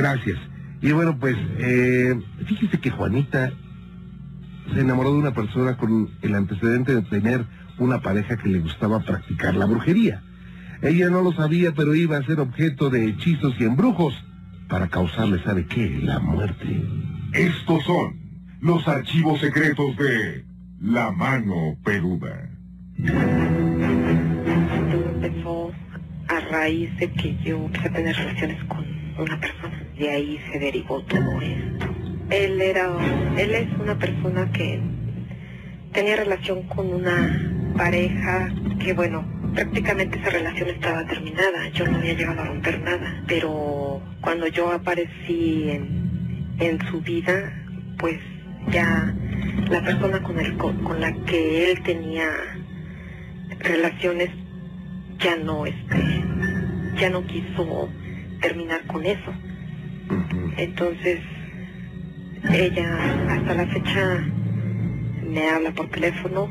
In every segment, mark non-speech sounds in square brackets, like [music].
Gracias. Y bueno, pues, eh, fíjese que Juanita se enamoró de una persona con el antecedente de tener una pareja que le gustaba practicar la brujería. Ella no lo sabía, pero iba a ser objeto de hechizos y embrujos para causarle, ¿sabe qué? La muerte. Estos son los archivos secretos de La Mano Peluda. Empezó a raíz de que yo empecé a tener relaciones con una persona. De ahí se derivó todo esto. Él era, él es una persona que tenía relación con una pareja que bueno, prácticamente esa relación estaba terminada. Yo no había llegado a romper nada, pero cuando yo aparecí en, en su vida, pues ya la persona con, el, con, la que él tenía relaciones ya no este ya no quiso terminar con eso entonces ella hasta la fecha me habla por teléfono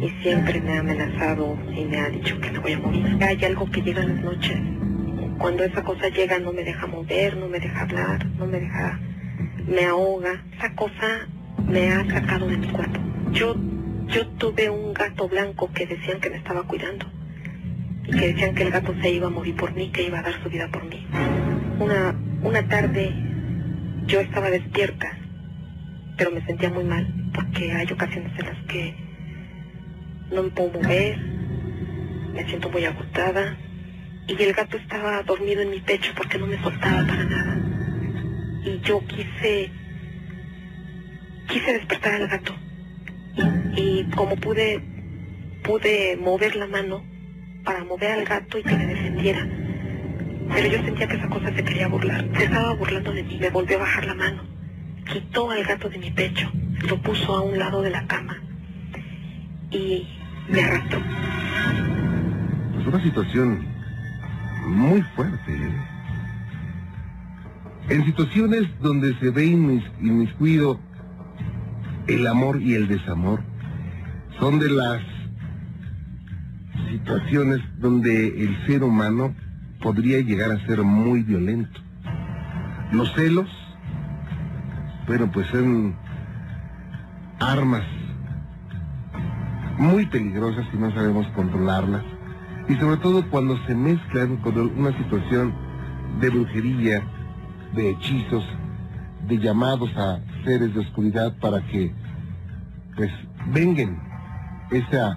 y siempre me ha amenazado y me ha dicho que me voy a morir. Hay algo que llega en las noches. Cuando esa cosa llega no me deja mover no me deja hablar no me deja me ahoga. Esa cosa me ha sacado de mi cuerpo. Yo yo tuve un gato blanco que decían que me estaba cuidando y que decían que el gato se iba a morir por mí, que iba a dar su vida por mí. Una, una tarde yo estaba despierta, pero me sentía muy mal porque hay ocasiones en las que no me puedo mover, me siento muy agotada y el gato estaba dormido en mi pecho porque no me soltaba para nada. Y yo quise, quise despertar al gato y como pude pude mover la mano para mover al gato y que me defendiera. Pero yo sentía que esa cosa se quería burlar. Se estaba burlando de mí. Me volvió a bajar la mano. Quitó al gato de mi pecho. Lo puso a un lado de la cama. Y me arrastró. Es una situación muy fuerte. En situaciones donde se ve inmis inmiscuido el amor y el desamor, son de las situaciones donde el ser humano podría llegar a ser muy violento. Los celos, bueno, pues son armas muy peligrosas si no sabemos controlarlas. Y sobre todo cuando se mezclan con una situación de brujería, de hechizos, de llamados a seres de oscuridad para que pues vengan esa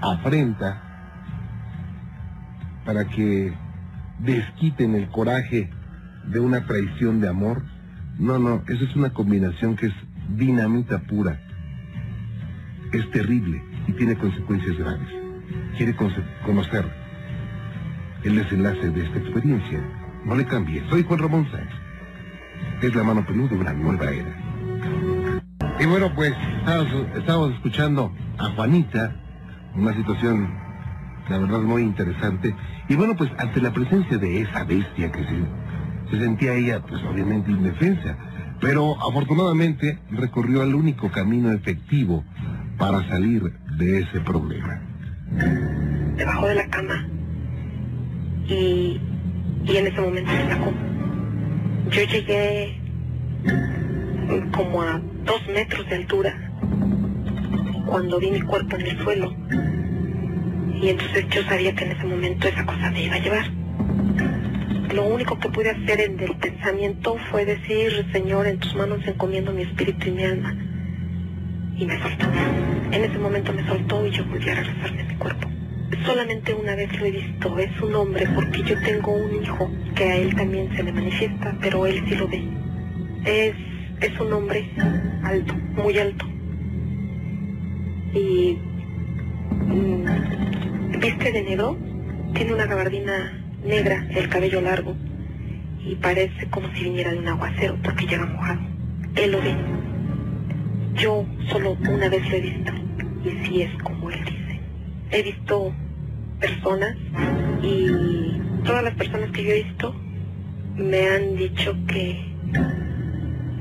afrenta para que desquiten el coraje de una traición de amor. No, no, eso es una combinación que es dinamita pura. Es terrible y tiene consecuencias graves. ¿Quiere conocer el desenlace de esta experiencia? No le cambie. Soy Juan Ramón Sáenz. Es la mano peluda de una nueva era. Y bueno, pues estábamos, escuchando a Juanita, una situación, la verdad, muy interesante. Y bueno, pues ante la presencia de esa bestia que se, se sentía ella, pues obviamente indefensa, pero afortunadamente recorrió el único camino efectivo para salir de ese problema. Debajo de la cama. Y, y en ese momento me sacó. Yo llegué como a dos metros de altura cuando vi mi cuerpo en el suelo. Y entonces yo sabía que en ese momento esa cosa me iba a llevar. Lo único que pude hacer en el pensamiento fue decir, Señor, en tus manos encomiendo mi espíritu y mi alma. Y me soltó. En ese momento me soltó y yo volví a regresarme a mi cuerpo. Solamente una vez lo he visto, es un hombre, porque yo tengo un hijo que a él también se le manifiesta, pero él sí lo ve. Es, es un hombre alto, muy alto. Y mm, viste de negro, tiene una gabardina negra, el cabello largo, y parece como si viniera de un aguacero porque llega mojado. Él lo ve. Yo solo una vez lo he visto, y sí es como él dice. He visto personas y todas las personas que yo he visto me han dicho que,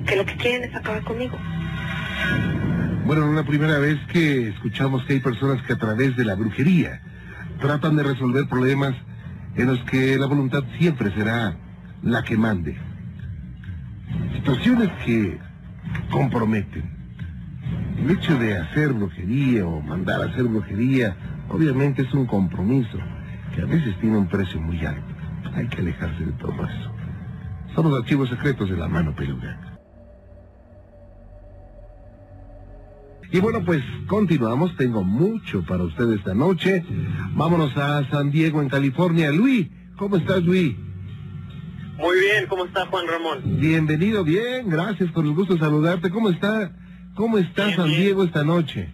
que lo que quieren es acabar conmigo. Bueno, no es la primera vez que escuchamos que hay personas que a través de la brujería tratan de resolver problemas en los que la voluntad siempre será la que mande. situaciones que comprometen. El hecho de hacer brujería o mandar a hacer brujería, obviamente es un compromiso que a veces tiene un precio muy alto. Hay que alejarse de todo eso. Son los archivos secretos de la mano peluda. Y bueno, pues continuamos. Tengo mucho para ustedes esta noche. Vámonos a San Diego, en California. Luis, ¿cómo estás, Luis? Muy bien, ¿cómo está Juan Ramón? Bienvenido, bien, gracias, por el gusto de saludarte. ¿Cómo está, cómo está Bien, San bien. Diego esta noche?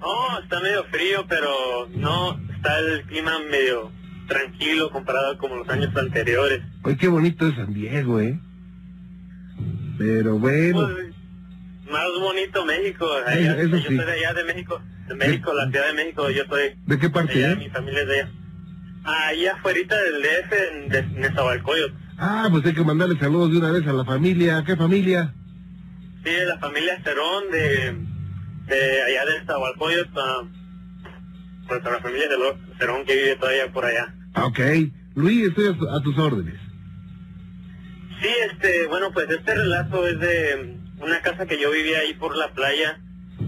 No, está medio frío, pero no, está el clima medio tranquilo comparado con los años anteriores. Oye, qué bonito es San Diego, ¿eh? Pero bueno, Pues, más bonito México. Eh, allá- eso yo sí. soy de allá de México, de México, la ciudad de México, yo soy ¿de qué de parte, allá, eh? mi familia es de allá. Ahí afuera del DF, en, de Nezahualcóyotl. Ah, pues hay que mandarle saludos de una vez a la familia. ¿Qué familia? Sí, de la familia Cerón, de, de allá de Nezahualcóyotl, ah, pues a la familia de los Cerón que vive todavía por allá. Ah, ok. Luis, estoy a, a tus órdenes. Sí, este, bueno, pues este relato es de una casa que yo vivía ahí por la playa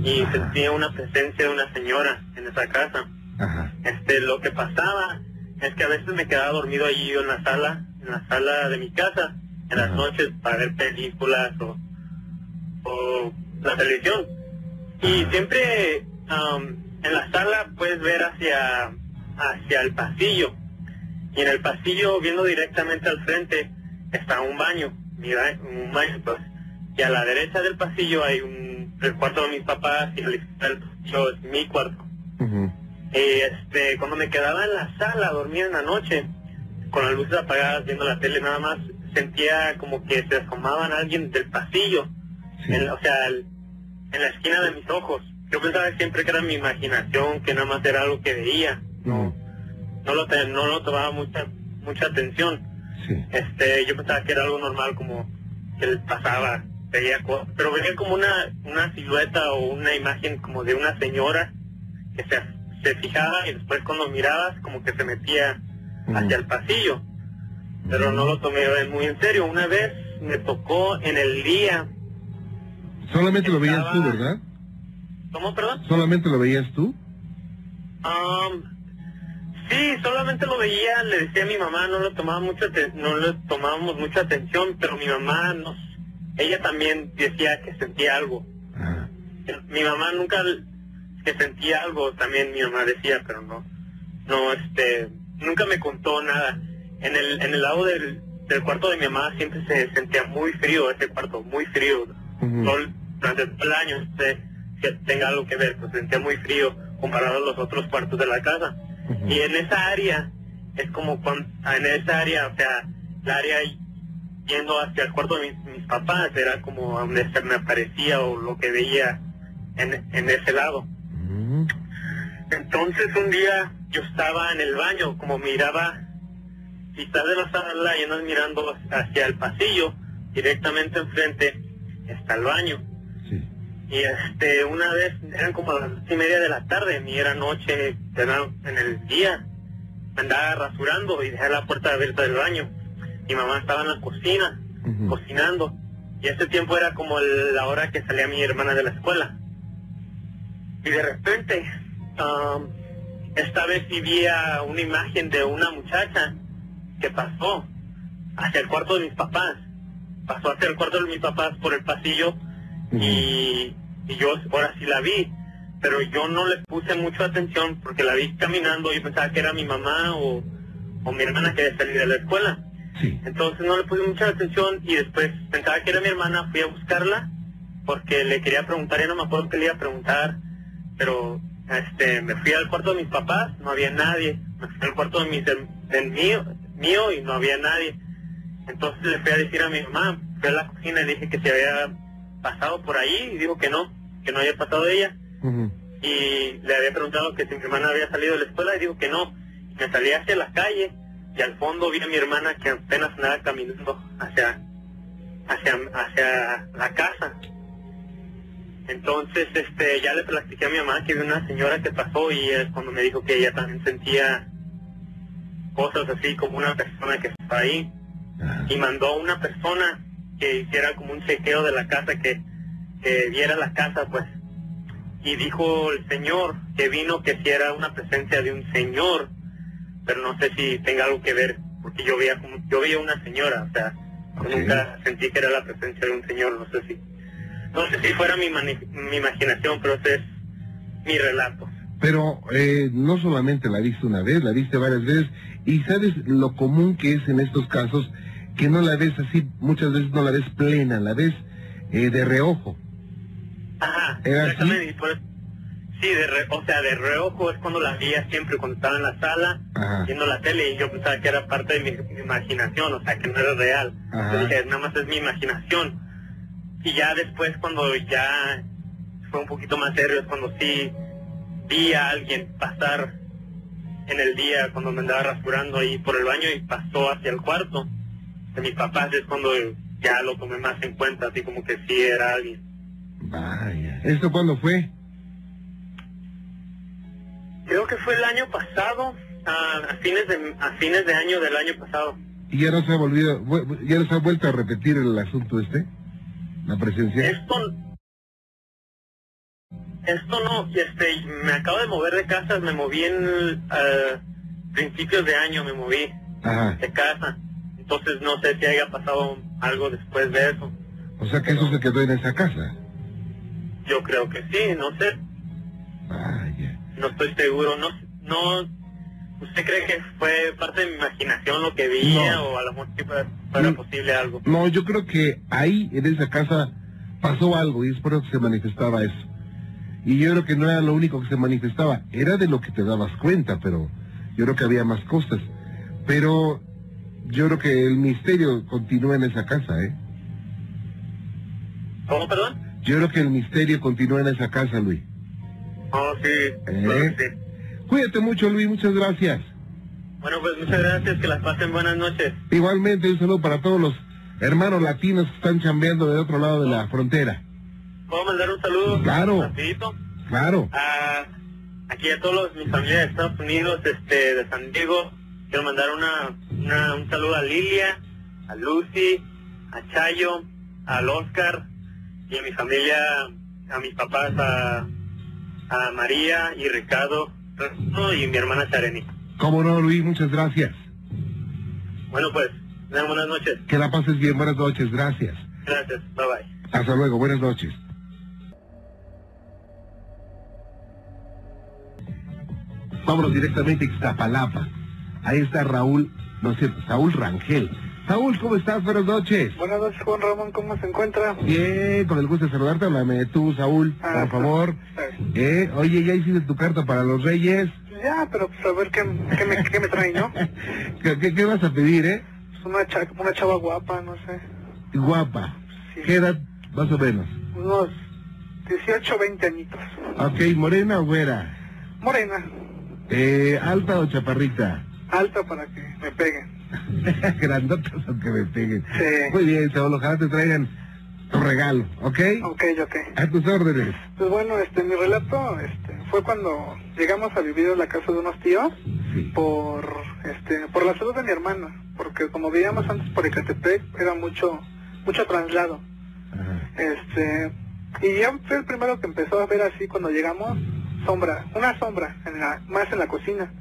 y sentía una presencia de una señora en esa casa. Ajá. Este, lo que pasaba es que a veces me quedaba dormido allí en la sala, en la sala de mi casa, en las noches para ver películas o, o la televisión. Y siempre am, en la sala puedes ver hacia, hacia el pasillo. Y en el pasillo, viendo directamente al frente, está un baño, mi ba- un baño pues. Y a la derecha del pasillo hay un, el cuarto de mis papás y a la izquierda del pasillo es mi cuarto. Y este, cuando me quedaba en la sala, dormía en la noche, con las luces apagadas, viendo la tele, nada más sentía como que se asomaban a alguien del pasillo, Sí. en, la- o sea, el- en la esquina de mis ojos. Yo pensaba siempre que era mi imaginación, que nada más era algo que veía, Ujú. no lo, no lo tomaba mucha, mucha atención. Sí. Este, yo pensaba que era algo normal, como que pasaba, veía pero veía como una, una silueta o una imagen como de una señora que se, se fijaba y después cuando mirabas como que se metía Ujú. hacia el pasillo, pero no lo tomé muy en serio. Una vez me tocó en el día, Solamente lo veías tú, ¿verdad? ¿cómo, perdón? Solamente lo veías tú. Um, sí, solamente lo veía, le decía a mi mamá, no lo tomaba mucho, no le tomábamos mucha atención, pero mi mamá nos, ella también decía que sentía algo. Ajá. Mi mamá nunca que sentía algo, también mi mamá decía, pero no, no, este, nunca me contó nada. En el, en el lado del, del cuarto de mi mamá siempre se sentía muy frío ese cuarto, muy frío. Todo el- durante todo el año, este, que tenga algo que ver, pues se sentía muy frío comparado a los otros cuartos de la casa. Y en esa área, es como cuando, en esa área, o sea, la área yendo hacia el cuarto de mis, mis papás, era como donde se me aparecía o lo que veía en, en ese lado. Entonces un día yo estaba en el baño, como miraba, estaba de la sala y mirando hacia el pasillo, directamente enfrente está el baño. Sí. Y este, una vez, eran como las dos y media de la tarde, ni era noche, era en el día. Andaba rasurando y dejé la puerta abierta del baño. Mi mamá estaba en la cocina, cocinando. Y ese tiempo era como el- la hora que salía mi hermana de la escuela. Y de repente, am, esta vez sí vi a una imagen de una muchacha que pasó hacia el cuarto de mis papás. Pasó hacia el cuarto de mis papás por el pasillo y, y yo ahora sí la vi, pero yo no le puse mucha atención porque la vi caminando y pensaba que era mi mamá o, o mi hermana que había salido de la escuela. Sí. Entonces no le puse mucha atención y después pensaba que era mi hermana, fui a buscarla porque le quería preguntar, ya no me acuerdo qué le iba a preguntar, pero este me fui al cuarto de mis papás, no había nadie, me fui al cuarto de mis del, del mío, mío y no había nadie. Entonces le fui a decir a mi mamá, fui a la cocina y le dije que se había pasado por ahí y dijo que no, que no había pasado ella y le había preguntado que si mi hermana había salido de la escuela y dijo que no. Me salí hacia la calle y al fondo vi a mi hermana que apenas andaba caminando hacia, hacia, hacia la casa. Entonces, este, ya le platiqué a mi mamá que vi una señora que pasó y es cuando me dijo que ella también sentía cosas así como una persona que estaba ahí y mandó a una persona que hiciera como un chequeo de la casa, que, que viera la casa, pues. Y dijo el señor que vino que si era una presencia de un señor, pero no sé si tenga algo que ver, porque yo veía como, yo veía una señora, o sea, nunca sentí que era la presencia de un señor, no sé si, no sé si fuera mi, mani- mi imaginación, pero ese es mi relato. Pero eh, no solamente la viste una vez, la viste varias veces. Y sabes lo común que es en estos casos, que no la ves así, muchas veces no la ves plena, la ves eh, de reojo. Ajá, ¿Era exactamente. y por eso- sí, de re- o sea, de reojo es cuando la veía siempre, cuando estaba en la sala, Ajá. viendo la tele, y yo pensaba que era parte de mi, mi imaginación, o sea, que no era real. Yo dije, nada más es mi imaginación. Y ya después, cuando ya fue un poquito más serio, es cuando sí vi a alguien pasar en el día, cuando me andaba rasurando ahí por el baño y pasó hacia el cuarto de mis papás, es cuando ya lo tomé más en cuenta, así como que sí era alguien. Vaya. ¿Esto cuándo fue? Creo que fue el año pasado, a, a fines de a fines de año del año pasado. ¿Y ya no se ha volvido, ya no se ha vuelto a repetir el asunto este? ¿La presencia? Esto esto no, este, me acabo de mover de casa, me moví en eh, principios de año, me moví Ajá. de casa. Entonces no sé si haya pasado algo después de eso. O sea que eso se quedó en esa casa. Yo creo que sí, no sé, Vaya. No estoy seguro, no no ¿Usted cree que fue parte de mi imaginación lo que veía No. o a lo mejor fuera Mm. posible algo? No, yo creo que ahí, en esa casa, pasó algo y es por eso que se manifestaba eso. Y yo creo que no era lo único que se manifestaba, era de lo que te dabas cuenta, pero yo creo que había más cosas. Pero yo creo que el misterio continúa en esa casa, ¿eh? ¿Cómo, perdón? Yo creo que el misterio continúa en esa casa, Luis. Oh, sí, que sí. Cuídate mucho, Luis, muchas gracias. Bueno, pues muchas gracias, que las pasen buenas noches. Igualmente, un saludo para todos los hermanos latinos que están chambeando del otro lado de la frontera. ¿Puedo mandar un saludo? Claro. Rapidito. Claro. aquí a todos los, mis familia de Estados Unidos, este, de San Diego. Quiero mandar una, una- un saludo a Lilia, a Lucy, a Chayo, al Oscar y a mi familia, a mis papás, a, a María y Ricardo y mi hermana Chareni. Cómo no, Luis, muchas gracias. Bueno, pues, buenas noches. Que la pases bien, buenas noches, gracias. Gracias. Bye bye. Hasta luego, buenas noches. Vámonos directamente a Ixtapalapa. Ahí está Raúl, no sé, Saúl Rangel. Saúl, ¿cómo estás? Buenas noches. Buenas noches, Juan Ramón, ¿cómo se encuentra? Bien, con el gusto de saludarte, háblame tú, Saúl, Ah, por favor. eh, Eh, oye, ¿ya hiciste tu carta para los reyes? Ya, pero pues a ver qué, qué, me, qué me trae, ¿no? [laughs] ¿Qué, qué, qué vas a pedir, eh? Pues una, cha- una chava guapa, no sé. Guapa. Sí. ¿Qué edad, más o menos? Unos 18, 20 añitos. Ok, morena o güera. Morena, Eh, alta o chaparrita. alta para que me peguen. [laughs] Grandotas aunque me peguen. Sí. Muy bien, Saúl, ojalá te traigan tu regalo, ¿ok? Ok, ok. A tus órdenes. Pues bueno, este, mi relato este, fue cuando llegamos a vivir en la casa de unos tíos Sí. por, este, por la salud de mi hermana. Porque como vivíamos antes por Ecatepec, era mucho, mucho traslado. Ajá. Este, y yo fui el primero que empezó a ver así cuando llegamos, sombra, una sombra, en la, más en la cocina.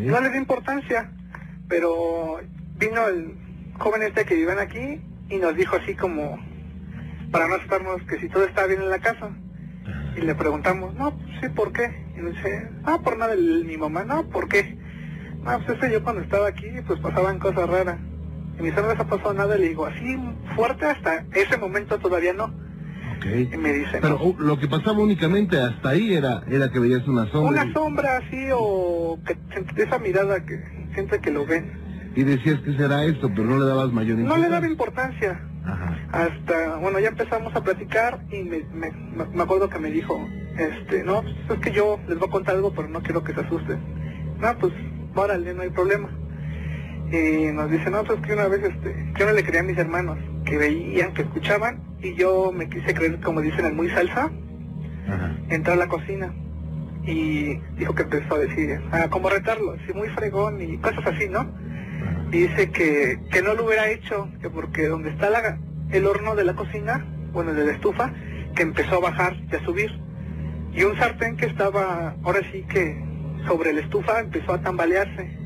No le di importancia, pero vino el joven este que viven aquí y nos dijo así como, para no asustarnos, que si todo estaba bien en la casa. Y le preguntamos, no, pues sí, ¿por qué? Y nos dice, ah, por nada, el- mi mamá, no, ¿por qué? No, pues es que yo cuando estaba aquí, pues pasaban cosas raras. Y mi no les ha pasado nada, y le digo, así fuerte hasta ese momento todavía no. Y Ok. me dice, Pero uh, lo que pasaba únicamente hasta ahí era, era que veías una sombra una sombra así o que esa mirada que siente que lo ven. Y, decías que será esto, pero no le dabas mayor No importancia. le daba importancia. Ajá. Hasta, bueno, ya empezamos a platicar y me, me, me acuerdo que me dijo, este, no, pues es que yo les voy a contar algo, pero no quiero que se asusten. No, pues, órale, no hay problema. Y nos dice, no, pues que una vez, este, yo no le creía a mis hermanos, que veían, que escuchaban, y yo me quise creer, como dicen, el muy salsa, Ajá. entró a la cocina y dijo que empezó a decir, ah, como retarlo, sí, muy fregón y cosas así, ¿no? Dice que, que no lo hubiera hecho, que porque donde está la, el horno de la cocina, bueno, de la estufa, que empezó a bajar y a subir. Y un sartén que estaba, ahora sí que sobre la estufa empezó a tambalearse.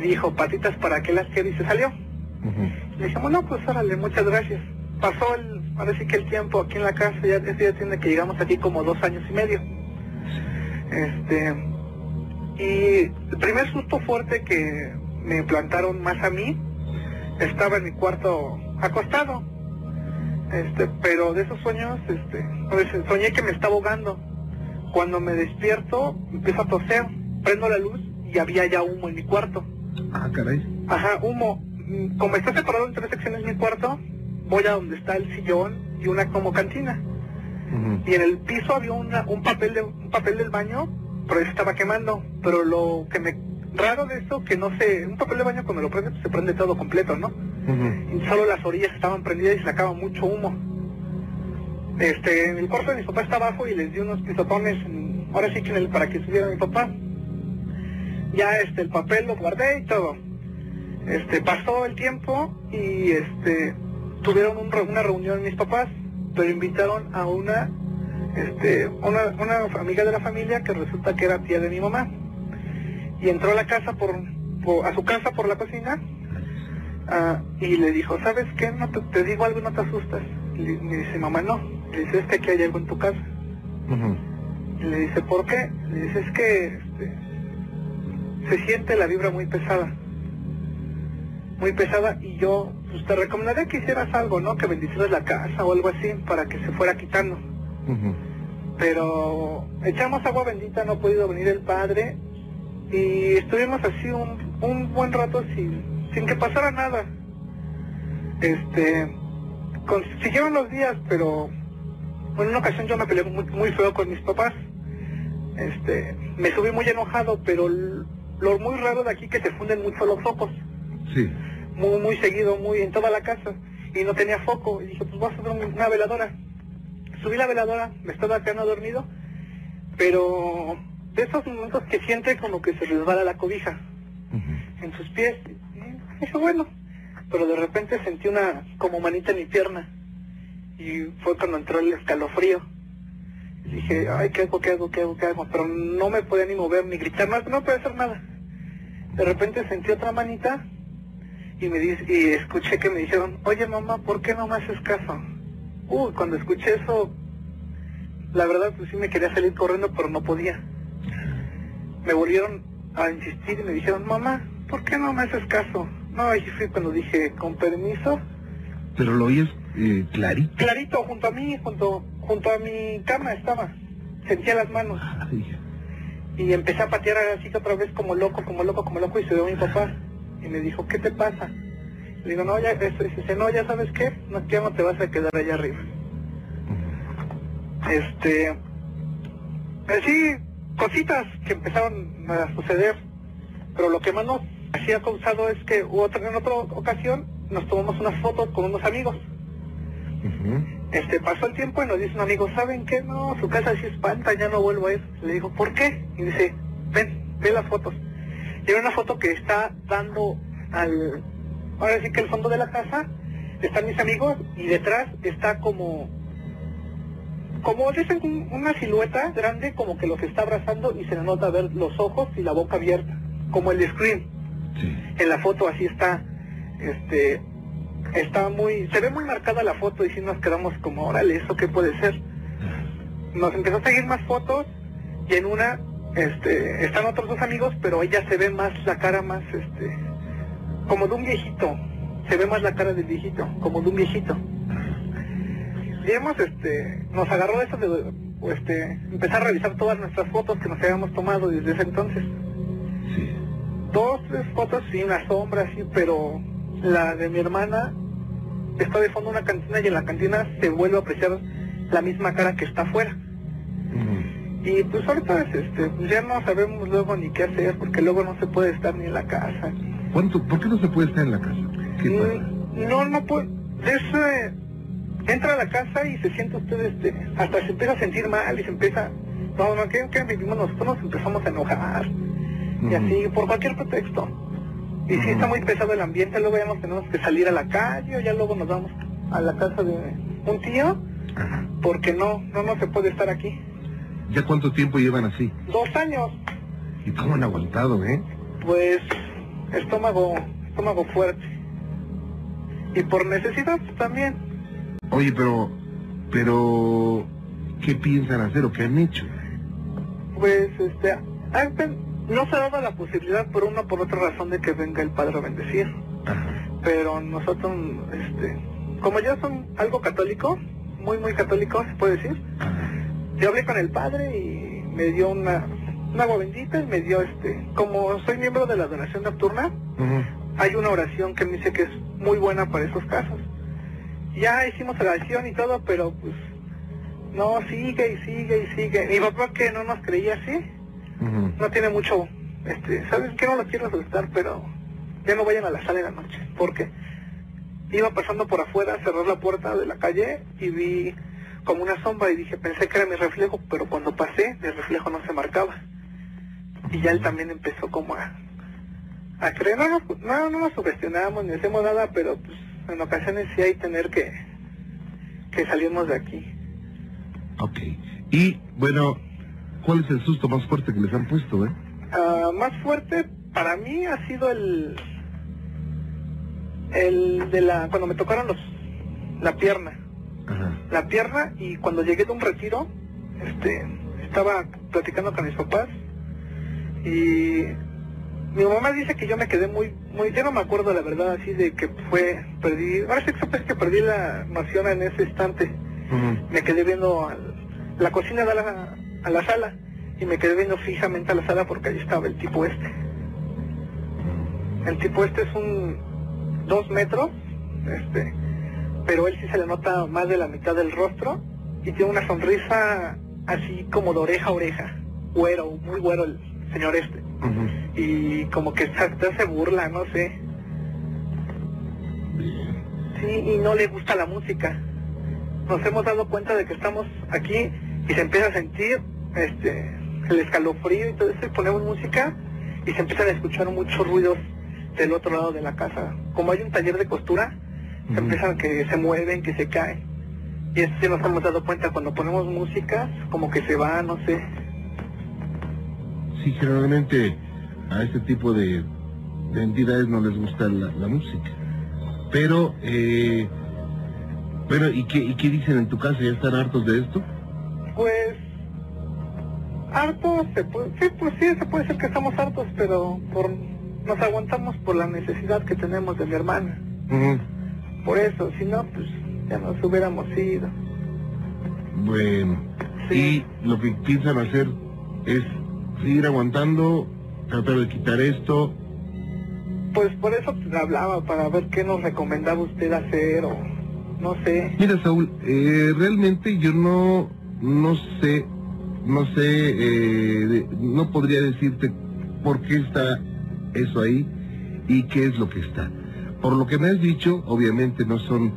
Dijo, patitas, ¿para qué las quiero? Y se salió. ujú. Le dijimos, no, pues órale, muchas gracias. Pasó el, ahora sí que el tiempo aquí en la casa, ya, ya tiene que llegamos aquí como dos años y medio. Este, y el primer susto fuerte que me plantaron más a mí, estaba en mi cuarto acostado. Este, pero de esos sueños, este, veces soñé que me estaba ahogando. Cuando me despierto, empiezo a toser, prendo la luz y había ya humo en mi cuarto. Ah, caray. Ajá, humo. Mm, Como está separado en tres secciones mi cuarto, voy a donde está el sillón y una como cantina. Y en el piso había una- un papel de, un papel del baño, pero estaba quemando. Pero lo que me raro de eso que no sé, un papel de baño cuando lo prende pues, se prende todo completo, ¿no? Y solo las orillas estaban prendidas y sacaba mucho humo. Este, en el cuarto de mi papá está abajo y les di unos pisotones, en- ahora sí que en el, para que subiera mi papá. Ya este, el papel lo guardé y todo. Este, pasó el tiempo y este, tuvieron un una reunión mis papás, pero invitaron a una, este, una, una amiga de la familia que resulta que era tía de mi mamá. Y entró a la casa por, por- a su casa por la cocina Ah, y le dijo, ¿sabes qué? No te, te digo algo y no te asustas. Y le, me dice, mamá, no. Le dice, es que aquí hay algo en tu casa. Y le dice, ¿por qué? Le dice, es que este, se siente la vibra muy pesada. Muy pesada y yo pues, te recomendaría que hicieras algo, ¿no? Que bendicieras la casa o algo así para que se fuera quitando. Pero echamos agua bendita, no ha podido venir el padre y estuvimos así un, un buen rato sin, sin que pasara nada. Este, con- siguieron los días, pero en una ocasión yo me peleé muy, muy feo con mis papás. Este, me subí muy enojado, pero lo muy raro de aquí que se funden mucho los focos Sí. muy, muy seguido, muy en toda la casa, y no tenía foco, y dije, pues voy a un- una veladora. Subí la veladora, me estaba quedando dormido, pero de esos momentos que siente como que se resbala la cobija en sus pies, y dije, bueno, pero de repente sentí una como manita en mi pierna, y fue cuando entró el escalofrío. Y dije, ay, ¿qué hago, qué hago, qué hago, qué hago? Pero no me podía ni mover, ni gritar, no, no puede hacer nada. De repente sentí otra manita y me dice, y escuché que me dijeron, oye mamá, ¿por qué no me haces caso? Uy, cuando escuché eso, la verdad pues sí me quería salir corriendo, pero no podía. Me volvieron a insistir y me dijeron, mamá, ¿por qué no me haces caso? No, ahí fui cuando dije, con permiso, Pero lo oyes eh, clarito. clarito, junto a mí, junto, junto a mi cama estaba, sentía las manos. Ay. Y empecé a patear así que otra vez como loco, como loco, como loco y se dio mi papá. Y me dijo, ¿qué te pasa? Le digo, no, ya, eso, y dice, no, ya sabes qué, no, ya no te vas a quedar allá arriba. Este, así, cositas que empezaron a suceder, pero lo que más nos hacía causado es que otra, en otra ocasión nos tomamos unas fotos con unos amigos. Este, pasó el tiempo y nos dice un amigo, ¿saben qué? No, su casa sí espanta, ya no vuelvo a ir. Le digo, ¿por qué? Y dice, ven, ve las fotos. Y era una foto que está dando al, ahora sí que el fondo de la casa, están mis amigos y detrás está como, como dicen un- una silueta grande como que los está abrazando y se le nota ver los ojos y la boca abierta, como el screen. Sí. en la foto así está este está muy se ve muy marcada la foto y si nos quedamos como órale eso qué puede ser nos empezó a seguir más fotos y en una este están otros dos amigos pero ella se ve más la cara más este como de un viejito. Se ve más la cara del viejito como de un viejito hemos este nos agarró eso de este empezar a revisar todas nuestras fotos que nos habíamos tomado desde ese entonces Sí. dos, tres fotos y una sombra así, pero la de mi hermana está de fondo una cantina y en la cantina se vuelve a apreciar la misma cara que está afuera. Ujú. Y pues ahorita es, este, ya no sabemos luego ni qué hacer porque luego no se puede estar ni en la casa. ¿Cuánto? ¿Por qué no se puede estar en la casa? ¿Qué pasa? Mm, No, no puede. Es, eh, entra a la casa y se siente usted, este, hasta se empieza a sentir mal y se empieza. No, no, ¿qué, qué vivimos nosotros? Nos empezamos a enojar. y así, por cualquier pretexto. Y si está muy pesado el ambiente, luego ya nos tenemos que salir a la calle o ya luego nos vamos a la casa de un tío Ajá. porque no, no, no se puede estar aquí. ¿Ya cuánto tiempo llevan así? Dos años, ¿Y cómo han aguantado, eh? pues estómago, estómago fuerte. Y por necesidad pues, también. Oye, pero, pero, ¿qué piensan hacer o qué han hecho? Pues este, pen- no se daba la posibilidad por una o por otra razón de que venga el padre a bendecir. Ajá. Pero nosotros, este, como ya son algo católico, muy muy católico se puede decir, Ajá. yo hablé con el padre y me dio una, una agua bendita y me dio este, como soy miembro de la donación nocturna, hay una oración que me dice que es muy buena para esos casos. Ya hicimos oración y todo, pero pues no, sigue y sigue y sigue. Mi papá que no nos creía así, no tiene mucho, este, ¿sabes qué? No lo quiero asustar, pero ya no vayan a la sala en la noche, porque iba pasando por afuera, cerré la puerta de la calle y vi como una sombra y dije, pensé que era mi reflejo, pero cuando pasé, el reflejo no se marcaba. Y ya él también empezó como a, a creer, no, no, no nos sugestionamos ni hacemos nada, pero pues en ocasiones sí hay tener que, que salirnos de aquí. Ok. Y, bueno, ¿cuál es el susto más fuerte que les han puesto, eh? Ah, más fuerte para mí ha sido el el de la cuando me tocaron los la pierna Ajá. la pierna y cuando llegué de un retiro este estaba platicando con mis papás y mi mamá dice que yo me quedé muy muy yo no me acuerdo la verdad así de que fue perdí ahora sí que perdí la noción en ese instante me quedé viendo al- la cocina de la, a la sala y me quedé viendo fijamente a la sala porque ahí estaba el tipo este. El tipo este es un dos metros, este, pero él sí se le nota más de la mitad del rostro y tiene una sonrisa así como de oreja a oreja, güero, muy güero el señor este. Y como que se te hace burla, no sé. Bien. Sí, y no le gusta la música. Nos hemos dado cuenta de que estamos aquí y se empieza a sentir este el escalofrío y todo eso y ponemos música y se empiezan a escuchar muchos ruidos del otro lado de la casa. Como hay un taller de costura, se Ujú. empiezan que se mueven, que se caen. Y eso sí nos hemos dado cuenta cuando ponemos música, como que se va, no sé. Sí, generalmente a este tipo de, de entidades no les gusta la, la música. Pero, eh, bueno, ¿y qué, ¿y qué dicen en tu casa? ¿Ya están hartos de esto? Pues hartos, se puede, sí, pues sí, se puede decir que estamos hartos, pero por, nos aguantamos por la necesidad que tenemos de mi hermana. Por eso, si no, pues ya nos hubiéramos ido. Bueno, Sí. y lo que piensan hacer es seguir aguantando, tratar de quitar esto. Pues por eso te hablaba, para ver qué nos recomendaba usted hacer o no sé. Mira, Saúl, eh, realmente yo no, no sé, no sé, eh, de- no podría decirte por qué está eso ahí y qué es lo que está. Por lo que me has dicho, obviamente no son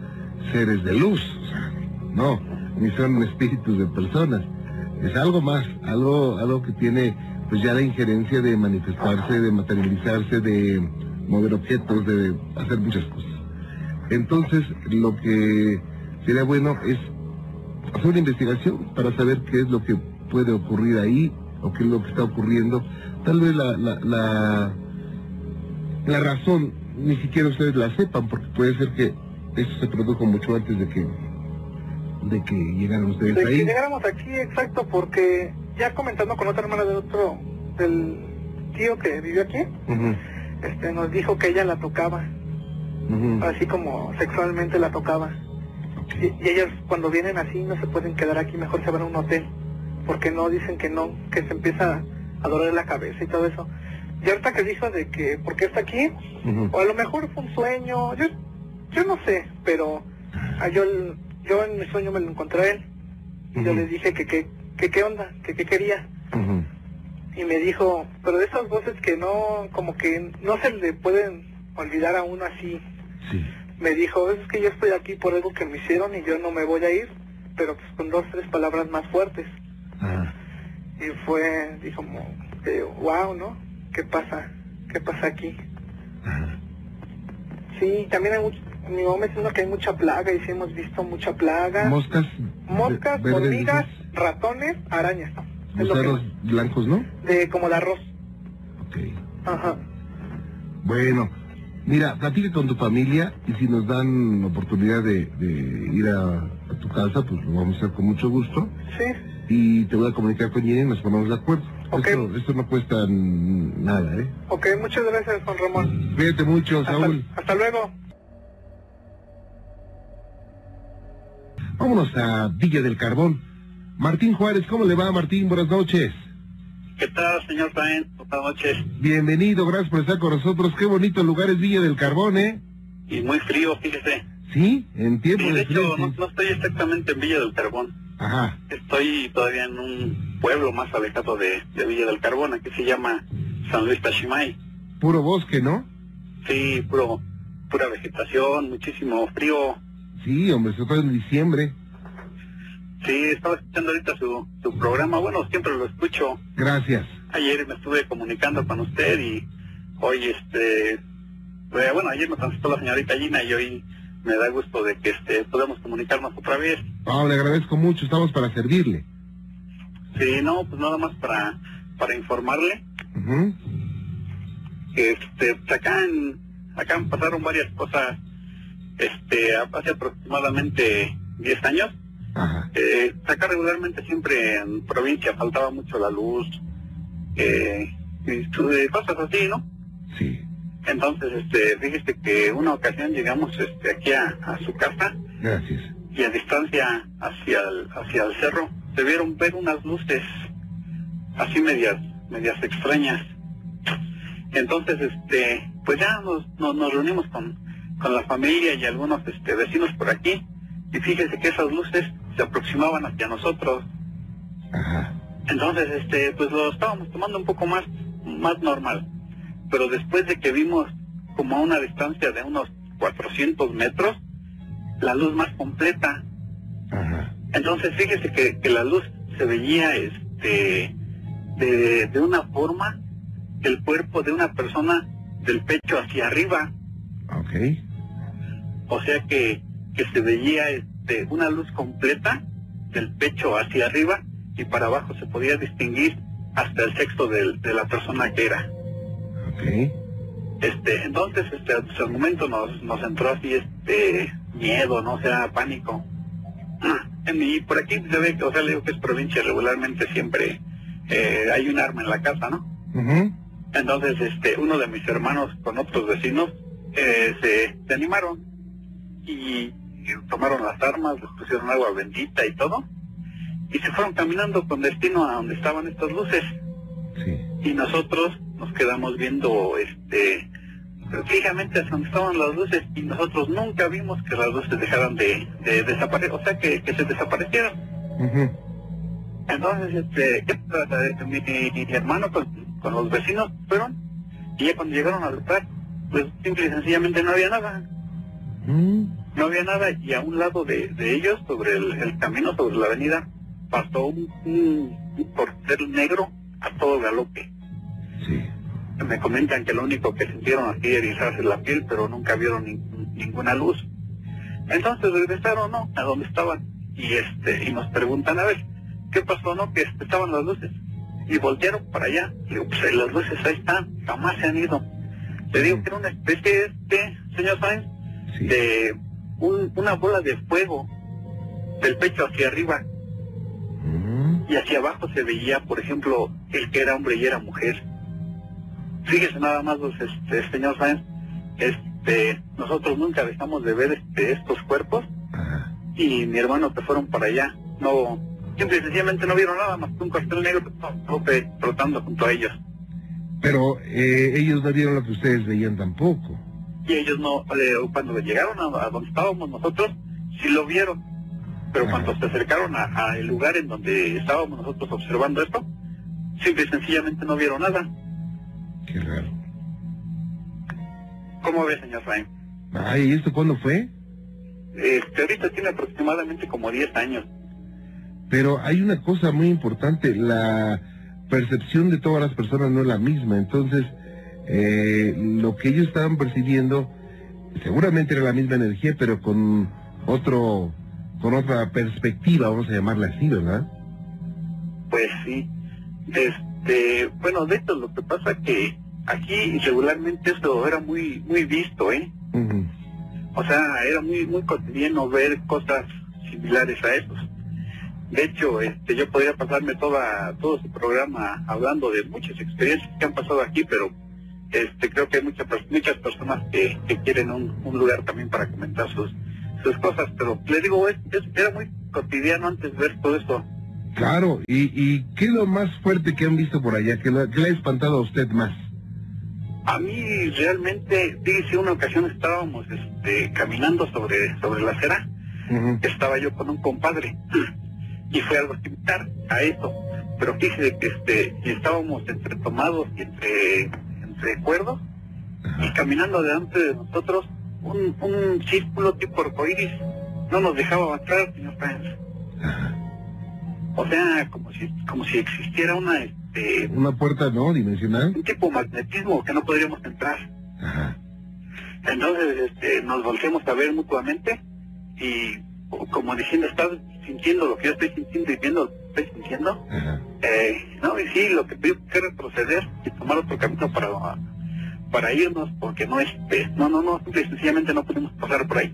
seres de luz, o sea, no, ni son espíritus de personas. Es algo más, algo, algo que tiene pues ya la injerencia de manifestarse, de materializarse, de mover objetos, de hacer muchas cosas. Entonces, lo que sería bueno es hacer una investigación para saber qué es lo que puede ocurrir ahí o qué es lo que está ocurriendo. Tal vez la, la, la, la razón ni siquiera ustedes la sepan, porque puede ser que eso se produjo mucho antes de que de que llegaran ustedes De que ahí. llegáramos aquí, exacto, porque ya comentando con otra hermana del otro, del tío que vivió aquí, Ujú, este nos dijo que ella la tocaba, ujú. así como sexualmente la tocaba. Ok. Y, y ellas cuando vienen así no se pueden quedar aquí, mejor se van a un hotel, porque no dicen que no, que se empieza a doler la cabeza y todo eso. Y ahorita que dijo de que, ¿por qué está aquí? Ujú. O a lo mejor fue un sueño, yo, yo no sé, pero ah, yo, yo en mi sueño me lo encontré a él. Y yo le dije que qué que, qué onda, que qué quería. Y me dijo, pero de esas voces que no, como que no se le pueden olvidar a uno así. Sí. Me dijo, es que yo estoy aquí por algo que me hicieron y yo no me voy a ir, pero pues con dos, tres palabras más fuertes. Y fue, dijo que, wow, ¿no? ¿Qué pasa? ¿Qué pasa aquí? Sí, también hay much- mi mamá me diciendo que hay mucha plaga y sí hemos visto mucha plaga. Moscas. Moscas, hormigas, dices. ratones, arañas. Gusanos blancos, ¿no? de como de arroz. Ok. Ajá. Bueno, mira, platica con tu familia y si nos dan oportunidad de, de ir a, a tu casa, pues lo vamos a hacer con mucho gusto. Sí. Y te voy a comunicar con Jenny y nos ponemos de acuerdo. Ok. Esto, esto no cuesta nada, ¿eh? Ok, muchas gracias, Juan Ramón. Cuídate mucho, Hasta, Saúl. hasta luego. Vámonos a Villa del Carbón. Martín Juárez, ¿cómo le va, Martín? Buenas noches. ¿Qué tal, señor Sáenz? Buenas noches. Bienvenido, gracias por estar con nosotros. Qué bonito lugar es Villa del Carbón, ¿eh? Y muy frío, fíjese. Sí, en tiempo Sí, de de hecho, frío. no, no estoy exactamente en Villa del Carbón. Ajá, Estoy todavía en un pueblo más alejado de, de Villa del Carbón, aquí se llama San Luis Tashimay. puro bosque, ¿no? Sí, puro, pura vegetación, muchísimo frío. Sí, hombre, se fue en diciembre. Sí, estaba escuchando ahorita su, su programa. Bueno, siempre lo escucho. Gracias. Ayer me estuve comunicando con usted y hoy, este, eh, bueno, ayer me contestó la señorita Gina y hoy me da gusto de que este podamos comunicarnos otra vez. Ah, le agradezco mucho, estamos para servirle. Sí, no, pues nada más para, para informarle que este, pues acá, en, acá pasaron varias cosas este, hace aproximadamente 10 años. Eh, acá regularmente siempre en provincia faltaba mucho la luz, eh, y de cosas así, ¿no? sí, Entonces, este, fíjese que una ocasión llegamos este, aquí a, a su casa gracias. y a distancia hacia el, hacia el cerro se vieron ver unas luces así medias, medias extrañas. Entonces, este, pues ya nos, nos, nos reunimos con, con la familia y algunos este, vecinos por aquí y fíjese que esas luces se aproximaban hacia nosotros. Ajá, Entonces, este, pues lo estábamos tomando un poco más, más normal. Pero después de que vimos como a una distancia de unos 400 metros, la luz más completa. ajá, Entonces, fíjese que, que la luz se veía, este, de, de una forma, el cuerpo de una persona del pecho hacia arriba. O sea que, que se veía, este, una luz completa del pecho hacia arriba y para abajo se podía distinguir hasta el sexo del- de la persona que era. ok, Este, entonces, este, hasta el momento nos, nos entró así, este, miedo, no o sea, pánico. [clears throat] Y por aquí se ve, que, o sea, le digo que es provincia, regularmente siempre eh, hay un arma en la casa, ¿no? Ujú. Entonces, este, uno de mis hermanos con otros vecinos eh, se, se animaron y, y tomaron las armas, les pusieron agua bendita y todo, y se fueron caminando con destino a donde estaban estas luces. sí, Y nosotros nos quedamos viendo, este, fijamente hacia donde estaban las luces y nosotros nunca vimos que las luces dejaran de, de desaparecer, o sea, que, que se desaparecieron. Ujú. Entonces, este, ¿qué pasa? mi, mi hermano con, con los vecinos fueron y ya cuando llegaron al lugar, pues simple y sencillamente no había nada. No había nada y a un lado de, de ellos, sobre el, el camino, sobre la avenida, pasó un, un, un corcel negro a todo galope. sí, Me comentan que lo único que sintieron así erizarse la piel, pero nunca vieron nin- ninguna luz. Entonces regresaron, ¿no? A donde estaban y este y nos preguntan a ver qué pasó, ¿no? Que este, estaban las luces y voltearon para allá. Y digo, pues las luces ahí están, jamás se han ido. Le digo que era una especie de, señor Sainz, sí, de un- una bola de fuego del pecho hacia arriba Mm, y hacia abajo se veía, por ejemplo, el que era hombre y era mujer. Fíjese nada más, los, este, señor Sáenz, este, nosotros nunca dejamos de ver este, estos cuerpos ajá, y mi hermano que fueron para allá, no, simple y sencillamente no vieron nada más que un cartel negro que estaba flotando junto a ellos. Pero eh, ellos no vieron lo que ustedes veían tampoco. Y ellos no, eh, cuando llegaron a, a donde estábamos nosotros, sí lo vieron. Pero Ajá. cuando se acercaron a- al lugar en donde estábamos nosotros observando esto, simple y sencillamente no vieron nada. Qué raro. ¿Cómo ve, señor Raim? Ay, ¿y esto cuándo fue? Este, ahorita tiene aproximadamente como 10 años. Pero hay una cosa muy importante, la percepción de todas las personas no es la misma, entonces eh, lo que ellos estaban percibiendo seguramente era la misma energía, pero con otro, con otra perspectiva, vamos a llamarla así, ¿verdad? Pues sí. Este, bueno, de hecho lo que pasa que aquí regularmente esto era muy muy visto, ¿eh? O sea, era muy muy cotidiano ver cosas similares a esos. De hecho, este, yo podría pasarme toda todo su programa hablando de muchas experiencias que han pasado aquí, pero este creo que hay muchas muchas personas que, que quieren un, un lugar también para comentar sus sus cosas, pero le digo, es, es- era muy cotidiano antes ver todo esto. Claro, y, y ¿qué es lo más fuerte que han visto por allá? ¿Qué, lo- qué le ha espantado a usted más? A mí realmente, dice, una ocasión estábamos este, caminando sobre, sobre la acera, estaba yo con un compadre [clears throat] y fue algo similar a eso. Pero fíjese que este, estábamos entre tomados y entre, entre cuerdos y caminando delante de nosotros un, un círculo tipo arcoíris no nos dejaba avanzar, señor. Ajá. O sea, como si, como si existiera una, este, Una puerta, ¿no? Dimensional. un tipo de magnetismo que no podríamos entrar. Ajá. Entonces este, nos volvemos a ver mutuamente y como diciendo, ¿estás sintiendo lo que yo estoy sintiendo y viendo lo que estoy sintiendo? Ajá. Eh, no, y sí, lo que tengo que retroceder y tomar otro camino para, para irnos porque no, este, no, no, no, sencillamente no podemos pasar por ahí.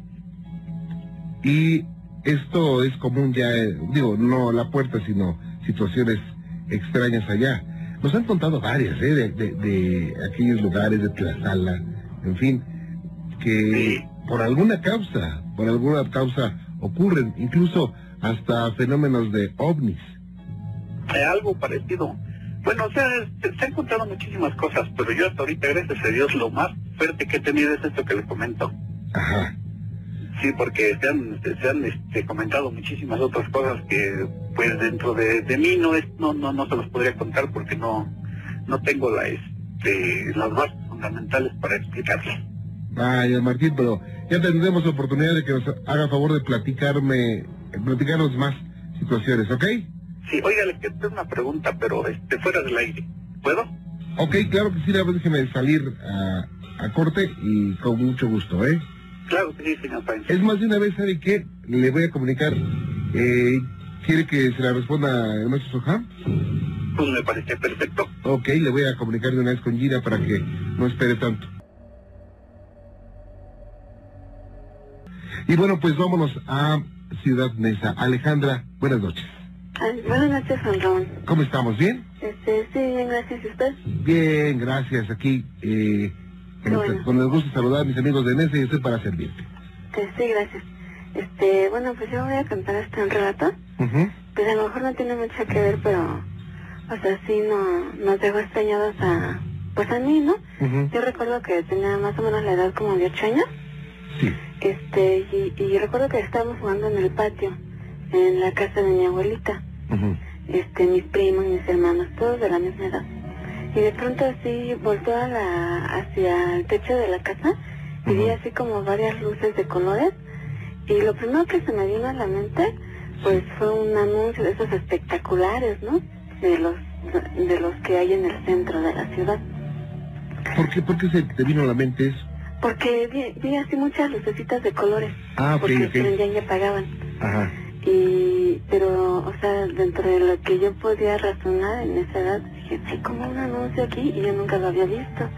Y esto es común ya, eh, digo, no la puerta, sino situaciones extrañas allá. Nos han contado varias, ¿eh? De, de- de aquellos lugares, de Tlazala, en fin, que Sí. por alguna causa, por alguna causa ocurren, incluso hasta fenómenos de ovnis. Eh, algo parecido. Bueno, o sea, se, se han contado muchísimas cosas, pero yo hasta ahorita, gracias a Dios, lo más fuerte que he tenido es esto que le comento. Ajá. Sí, porque se han, se han este, comentado muchísimas otras cosas que, pues, dentro de, de mí no es, no, no, no se los podría contar porque no, no tengo la, este, las bases fundamentales para explicarle. Vaya, Martín, pero ya tendremos oportunidad de que nos haga favor de platicarme, platicarnos más situaciones, ¿ok? Sí, oiga, le quiero hacer una pregunta, pero este, fuera del aire. ¿Puedo? Ok, claro que sí, nada más déjeme salir a, a corte y con mucho gusto, ¿eh? Claro que sí, señor Sáenz. Es más de una vez, ¿sabe qué? Le voy a comunicar. Eh, ¿Quiere que se la responda el maestro Soham? Pues me parece perfecto. Ok, le voy a comunicar de una vez con Gina para que no espere tanto. Y bueno, pues vámonos a Ciudad Neza. Alejandra, buenas noches. Ay, buenas noches, Juan. ¿Cómo estamos? ¿Bien? Este, sí, bien, gracias. ¿Y usted? Bien, gracias. Aquí, eh, con, bueno. con el gusto de saludar a mis amigos de Neza y estoy para servirte. Eh, sí, gracias. Este, bueno, pues yo voy a contar este un relato. Ujú. Pues a lo mejor no tiene mucho que ver, pero, o sea, sí no, nos dejó extrañados a, pues a mí, ¿no? Yo recuerdo que tenía más o menos la edad como de ocho años. Este, y, y recuerdo que estábamos jugando en el patio, en la casa de mi abuelita. Este, mis primos, mis hermanos, todos de la misma edad. Y de pronto así volteó a la, hacia el techo de la casa y vi así como varias luces de colores. Y lo primero que se me vino a la mente, pues fue un anuncio de esos espectaculares, ¿no? De los, de los que hay en el centro de la ciudad. ¿Por qué, por qué se te vino a la mente eso? Porque vi, vi así muchas lucecitas de colores. Ah, ok, porque ok. prendían y apagaban. Ajá. Y, pero, o sea, dentro de lo que yo podía razonar en esa edad, dije, sí, como un anuncio aquí y yo nunca lo había visto.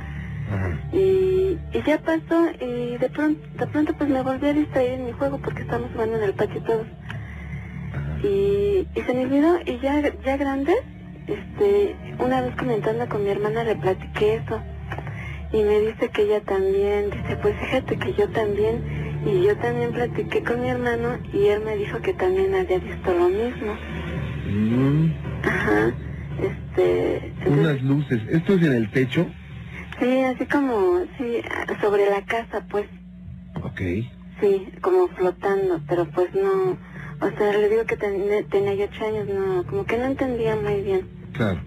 Ajá. Y, y ya pasó y de pronto, de pronto pues me volví a distraer en mi juego porque estábamos jugando en el patio todos. Y, y se me olvidó y ya, ya grande, este, una vez comentando con mi hermana le platiqué eso. Y me dice que ella también, dice, pues fíjate que yo también, y yo también platiqué con mi hermano y él me dijo que también había visto lo mismo. Mm, Ajá, este... unas entonces- luces. ¿Esto es en el techo? Sí, así como, sí, sobre la casa, pues, Ok. sí, como flotando, pero pues no, o sea, le digo que ten- tenía yo ocho años, no, como que no entendía muy bien. Claro.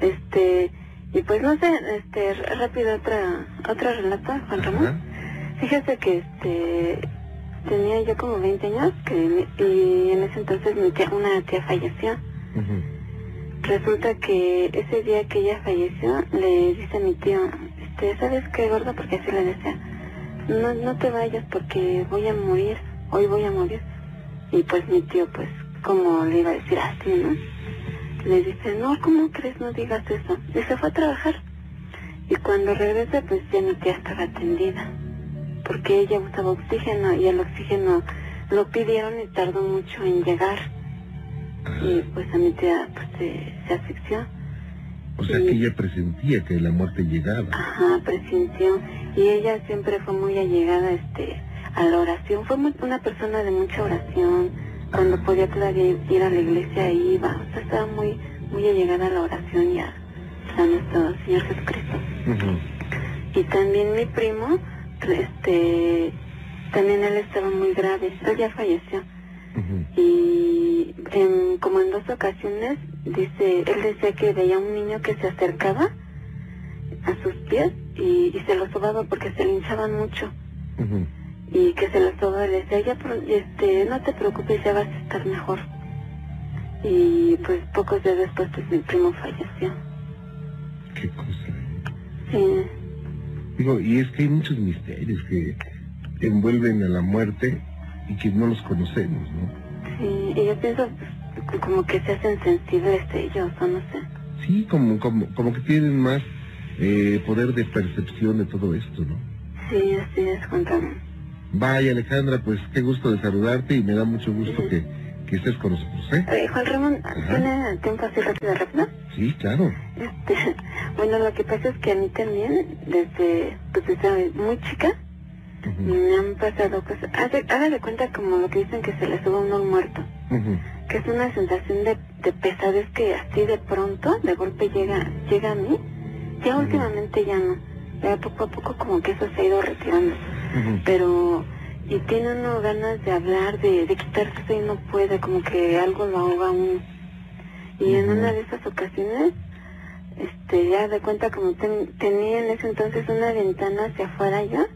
Este, y pues no sé, este, rápido otra, otro relato, Juan Ramón. Ajá. Fíjese que este, tenía yo como 20 años, que, y en ese entonces mi tía, una tía falleció. Resulta que ese día que ella falleció, le dice a mi tío, este, ¿sabes qué, gordo? Porque así le decía. no, no te vayas porque voy a morir, hoy voy a morir. Y pues mi tío, pues, como le iba a decir así, ¿no? Le dice, no, ¿cómo crees? No digas eso. Y se fue a trabajar. Y cuando regresa, pues ya mi tía estaba atendida. Porque ella usaba oxígeno y el oxígeno lo pidieron y tardó mucho en llegar. Y pues a mi tía pues se, se asfixió. O sea que ella presentía que la muerte llegaba. Ajá, presintió. Y ella siempre fue muy allegada este, a la oración. Fue muy- una persona de mucha oración. Cuando podía todavía ir a la iglesia iba. O sea, estaba muy, muy allegada a la oración y a, a nuestro Señor Jesucristo. Y también mi primo, este, también él estaba muy grave. Él ya falleció. Y en, como en dos ocasiones, dice, él decía que veía un niño que se acercaba a sus pies y, y se lo sobaba porque se le hinchaban mucho. Y que se sobaba y le decía, ya, este, no te preocupes, ya vas a estar mejor. Y pues pocos días después, pues mi primo falleció. Qué cosa. ¿eh? Sí, Digo, y es que hay muchos misterios que envuelven a la muerte y que no los conocemos, ¿no? sí, y yo pienso pues, como que se hacen sensibles ellos, o no sé. Sí, como, como, como que tienen más eh, poder de percepción de todo esto, ¿no? Sí, así es, Juan Vaya, Alejandra, pues qué gusto de saludarte y me da mucho gusto que, que estés con nosotros, ¿eh? Eh, Juan Ramón. ¿tiene tiempo así rápido, rápido? Sí, claro. Este, [laughs] bueno, lo que pasa es que a mí también, desde, pues desde muy chica, me han pasado cosas. De cuenta como lo que dicen que se le sube a uno un muerto, que es una sensación de, de pesadez que así de pronto, de golpe llega, llega a mí. Ya últimamente ya no. Ya poco a poco como que eso se ha ido retirando. Pero, y tiene uno ganas de hablar, de, de quitarse y no puede, como que algo lo ahoga uno. Y en una de esas ocasiones, este, ya de cuenta como ten- tenía en ese entonces una ventana hacia afuera ya,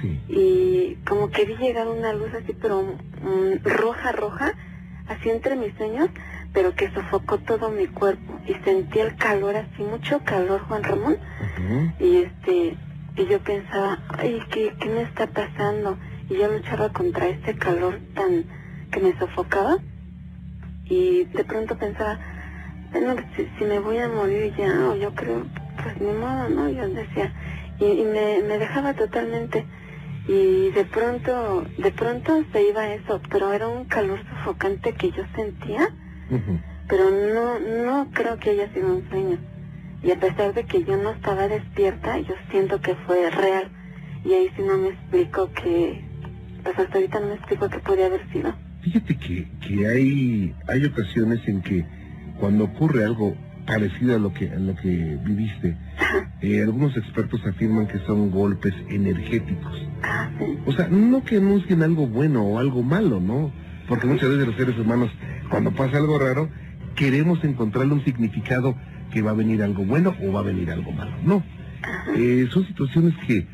Sí. y como que vi llegar una luz así, pero mm, roja, roja, así entre mis sueños, pero que sofocó todo mi cuerpo. Y sentí el calor así, mucho calor, Juan Ramón. Y este, y yo pensaba, ay, ¿qué, qué me está pasando? Y yo luchaba contra este calor tan que me sofocaba. Y de pronto pensaba, bueno, si, si me voy a morir ya, o yo creo, pues ni modo, ¿no? Yo decía, y, y me, me dejaba totalmente. Y de pronto, de pronto se iba eso, pero era un calor sofocante que yo sentía, pero no, no creo que haya sido un sueño. Y a pesar de que yo no estaba despierta, yo siento que fue real. Y ahí sí no me explico que, pues hasta ahorita no me explico qué podía haber sido. Fíjate que, que hay, hay ocasiones en que cuando ocurre algo parecido a lo que, a lo que viviste, eh, algunos expertos afirman que son golpes energéticos. Ah, sí. O sea, no que anuncien algo bueno o algo malo, ¿no? Porque muchas veces los seres humanos, cuando pasa algo raro, queremos encontrarle un significado que va a venir algo bueno o va a venir algo malo. No. Eh, son situaciones que,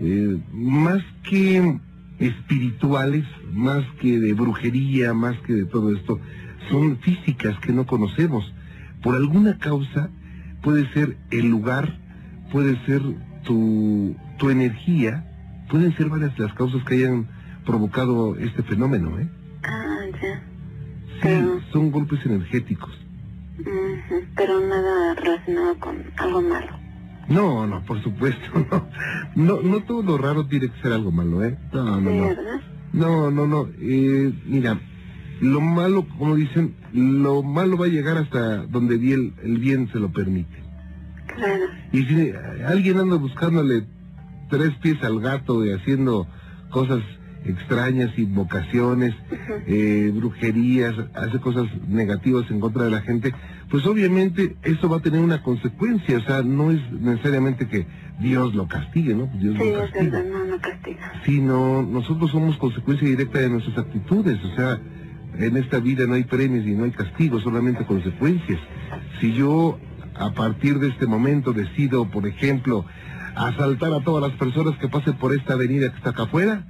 eh, más que espirituales, más que de brujería, más que de todo esto, son físicas que no conocemos. Por alguna causa puede ser el lugar, puede ser tu, tu energía, pueden ser varias las causas que hayan provocado este fenómeno, ¿eh? Ah, ya. Sí, son golpes energéticos. Pero nada relacionado con algo malo. No, no, por supuesto, [laughs] no. No, no todo lo raro tiene que ser algo malo, ¿eh? No, no, no. No, no, no. Eh, mira, lo malo, como dicen, lo malo va a llegar hasta donde bien- el bien se lo permite. Claro. Y si alguien anda buscándole tres pies al gato y haciendo cosas extrañas, invocaciones, eh, brujerías, hace cosas negativas en contra de la gente, pues obviamente eso va a tener una consecuencia, o sea, no es necesariamente que Dios lo castigue, ¿no? Dios Sí, lo castiga no, no castiga. sino nosotros somos consecuencia directa de nuestras actitudes, o sea, en esta vida no hay premios y no hay castigos, solamente consecuencias. Si yo a partir de este momento decido, por ejemplo, asaltar a todas las personas que pasen por esta avenida que está acá afuera,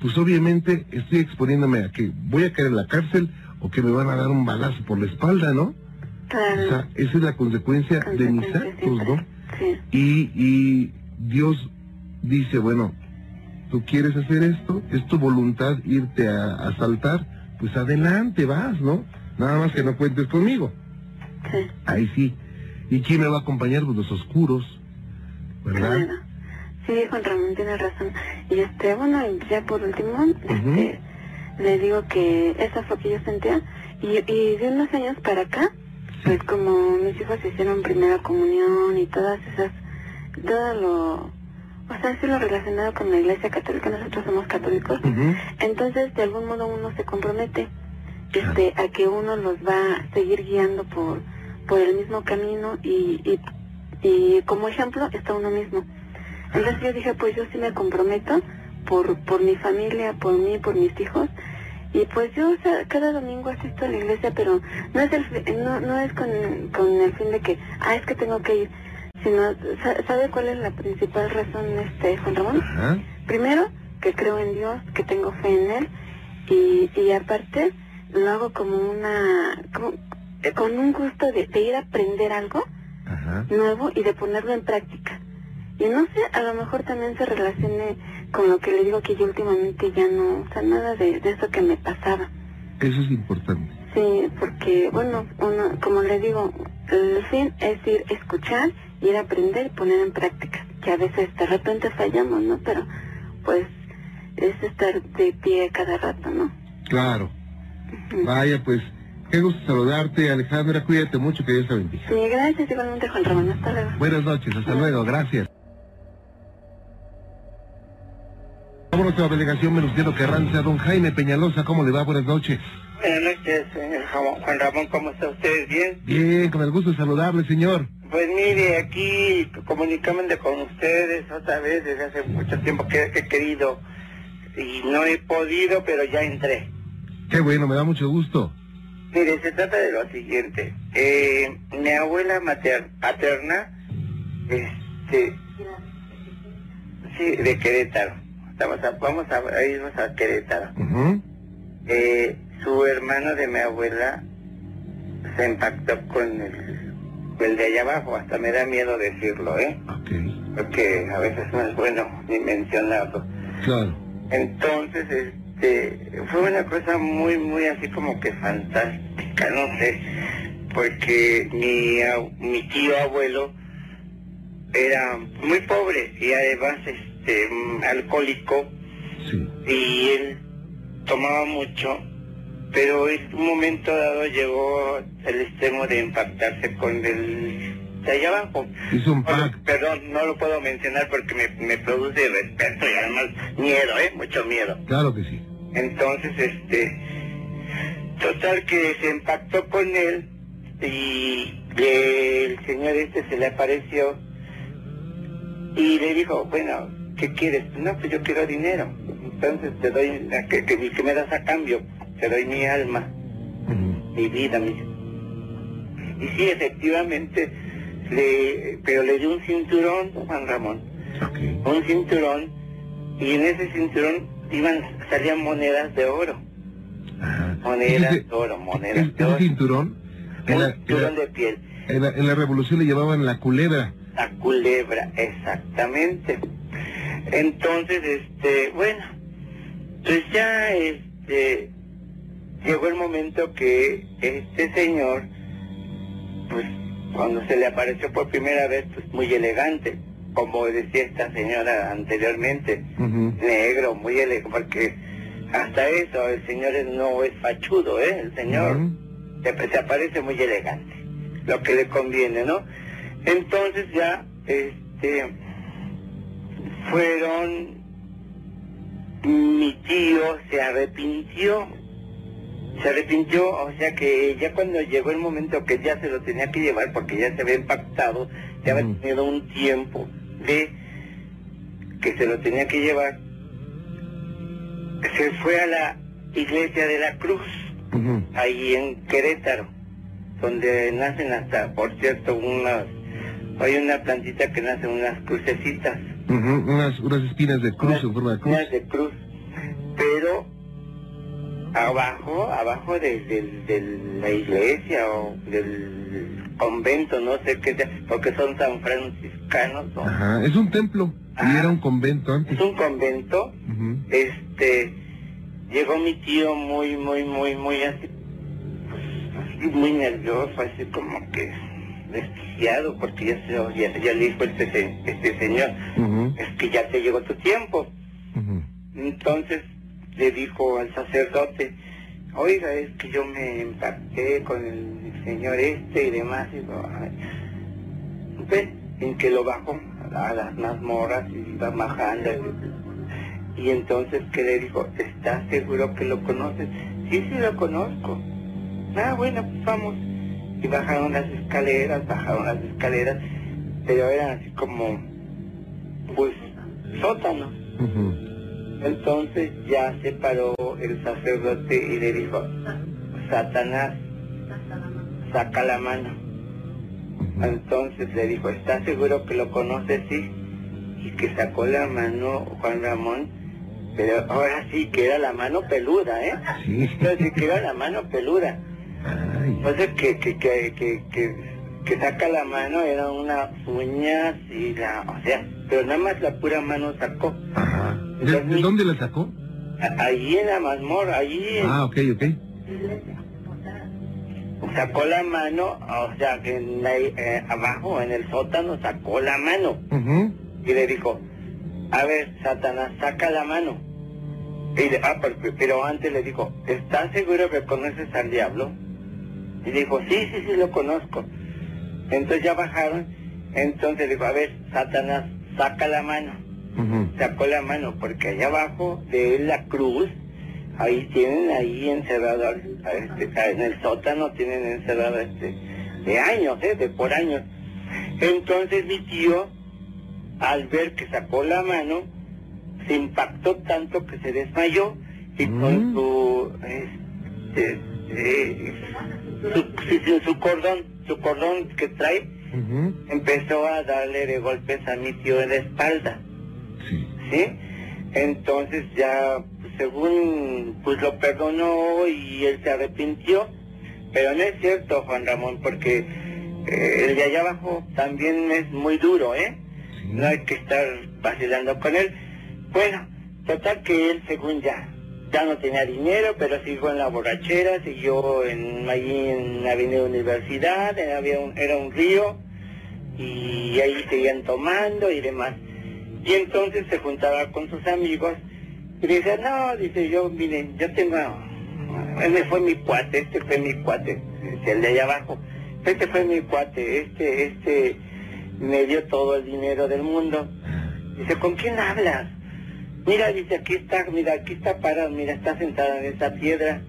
pues obviamente estoy exponiéndome a que voy a caer en la cárcel o que me van a dar un balazo por la espalda, ¿no? Claro. O sea, esa es la consecuencia de mis actos. ¿no? Sí. Y, y Dios dice, bueno, tú quieres hacer esto, es tu voluntad irte a asaltar, pues adelante, vas, ¿no? Nada más que no cuentes conmigo. Sí. Ahí sí. ¿Y quién me va a acompañar? Pues los oscuros, ¿verdad? Sí, Juan Ramón tiene razón. Y este, bueno, ya por último, este, le digo que esa fue que yo sentía. Y, y de unos años para acá, pues como mis hijos hicieron primera comunión y todas esas, todo lo, o sea, lo relacionado con la iglesia católica, nosotros somos católicos, entonces de algún modo uno se compromete este, a que uno los va a seguir guiando por, por el mismo camino y, y, y como ejemplo está uno mismo. Entonces yo dije, pues yo sí me comprometo por, por mi familia, por mí, por mis hijos. Y pues yo o sea, cada domingo asisto a la iglesia, pero no es, el, no, no es con, con el fin de que, ah, es que tengo que ir, sino, sa- ¿sabe cuál es la principal razón, este, Juan Ramón? Ajá. Primero, que creo en Dios, que tengo fe en Él, y, y aparte lo hago como una, como- eh, con un gusto de, de ir a aprender algo Ajá. nuevo y de ponerlo en práctica. Y no sé, a lo mejor también se relacione con lo que le digo que yo últimamente ya no, o sea, nada de, de eso que me pasaba. Eso es importante. Sí, porque, bueno, uno, como le digo, el fin es ir escuchar, ir a aprender y poner en práctica. Que a veces de repente fallamos, ¿no? Pero, pues, es estar de pie cada rato, ¿no? Claro. Vaya, pues, qué gusto saludarte, Alejandra. Cuídate mucho, que Dios te bendiga. Sí, gracias igualmente, Juan Ramón. Hasta luego. Buenas noches, hasta luego, gracias. Vámonos a la delegación Venustiano Carranza, don Jaime Peñalosa, ¿cómo le va? Buenas noches. Buenas noches, señor Juan Ramón, ¿cómo está usted? ¿Bien? Bien, con el gusto de saludarle, señor. Pues mire, aquí comunicándome con ustedes otra vez desde hace mucho tiempo que he querido y no he podido, pero ya entré. Qué bueno, me da mucho gusto. Mire, se trata de lo siguiente. Eh, mi abuela mater paterna, este, sí, de Querétaro. Estamos a- vamos a irnos a Querétaro. Eh, su hermano de mi abuela se impactó con el, el de allá abajo, hasta me da miedo decirlo, ¿eh? Porque a veces no es bueno ni mencionarlo. claro. Entonces, este, fue una cosa muy, muy así como que fantástica, no sé, porque mi, mi tío abuelo era muy pobre y además, este, mm, alcohólico Sí. y él tomaba mucho, pero en un momento dado llegó al extremo de impactarse con el de allá abajo. Hizo un perdón, no lo puedo mencionar porque me, me produce respeto y además miedo, ¿eh? Mucho miedo. Claro que sí. Entonces, este, total que se impactó con él y el señor este se le apareció y le dijo, bueno, ¿qué quieres? No, pues yo quiero dinero. Entonces te doy, que, que, que me das a cambio? Te doy mi alma, Ujú. mi vida, mi... Y sí, efectivamente, le, pero le dio un cinturón, Juan Ramón un cinturón y en ese cinturón iban salían monedas de oro Ajá. monedas de oro monedas ese- de oro cinturón, un la, en, cinturón la, de piel en la- en la revolución le llamaban la culebra. a culebra exactamente entonces este bueno pues ya este llegó el momento que este señor pues cuando se le apareció por primera vez pues muy elegante como decía esta señora anteriormente negro, muy elegante, porque hasta eso el señor es- no es fachudo, ¿eh? El señor se, se aparece muy elegante, lo que le conviene, ¿no? Entonces ya, este, fueron, mi tío se arrepintió, se arrepintió, o sea que ya cuando llegó el momento que ya se lo tenía que llevar, porque ya se había impactado, ya había tenido un tiempo de que se lo tenía que llevar, se fue a la iglesia de la Cruz, ahí en Querétaro, donde nacen hasta, por cierto, unas, hay una plantita que nace unas crucecitas, Ujú. Unas, unas espinas de cruz unas, en forma de cruz. unas de cruz, pero abajo, abajo de, de- de la iglesia o del convento, no sé qué sea, porque son san franciscanos, ¿no? Ajá. Es un templo. Y era un convento antes. Es un convento este, llegó mi tío muy, muy, muy, muy así, pues, muy nervioso, así como que desquiciado, porque ya, se, ya, ya le dijo este, este señor, es que ya te llegó tu tiempo. Entonces le dijo al sacerdote, oiga, es que yo me impacté con el señor este y demás, y en que lo bajó a las mazmorras y iba bajando. Y entonces que le dijo, ¿estás seguro que lo conoces? Sí, sí lo conozco. Ah, bueno, pues vamos. Y bajaron las escaleras, bajaron las escaleras, pero eran así como, pues, sótanos. Entonces ya se paró el sacerdote y le dijo, Satanás, saca la mano. Entonces le dijo, ¿estás seguro que lo conoces? Sí. Y que sacó la mano Juan Ramón, pero ahora sí que era la mano peluda, ¿eh? Sí. Entonces que era la mano peluda. Entonces que, que, que, que, que, saca la mano, era una uña y la, o sea, pero nada más la pura mano sacó. Ajá. ¿De, dónde la sacó? Ahí en la mazmorra, ahí. Ah, ok, ok sacó la mano, o sea, que eh, abajo en el sótano sacó la mano. Y le dijo, a ver, Satanás, saca la mano. Y ah, pero, antes le dijo, ¿estás seguro que conoces al diablo? Y dijo, sí, sí, sí, lo conozco. Entonces ya bajaron, entonces dijo, a ver, Satanás, saca la mano. Sacó la mano, porque allá abajo de la cruz ahí tienen ahí encerrado, este, en el sótano tienen encerrado este, de años, ¿eh? de por años. Entonces mi tío, al ver que sacó la mano, se impactó tanto que se desmayó y con mm. su, este, eh, su, su, cordón, su cordón que trae, empezó a darle de golpes a mi tío en la espalda. ¿Sí? Entonces ya según pues lo perdonó y él se arrepintió, pero no es cierto Juan Ramón, porque eh, el de allá abajo también es muy duro, ¿eh? No hay que estar vacilando con él. Bueno, total que él según ya, ya no tenía dinero, pero siguió en la borrachera, siguió en, en la Avenida Universidad, había un, era un río, y ahí seguían tomando y demás. Y entonces se juntaba con sus amigos y dice, no, dice yo, miren, yo tengo, este fue mi cuate, este fue mi cuate, el de allá abajo, este fue mi cuate, este, este me dio todo el dinero del mundo. Dice, ¿con quién hablas? Mira, dice, aquí está, mira, aquí está parado, mira, está sentada en esa piedra.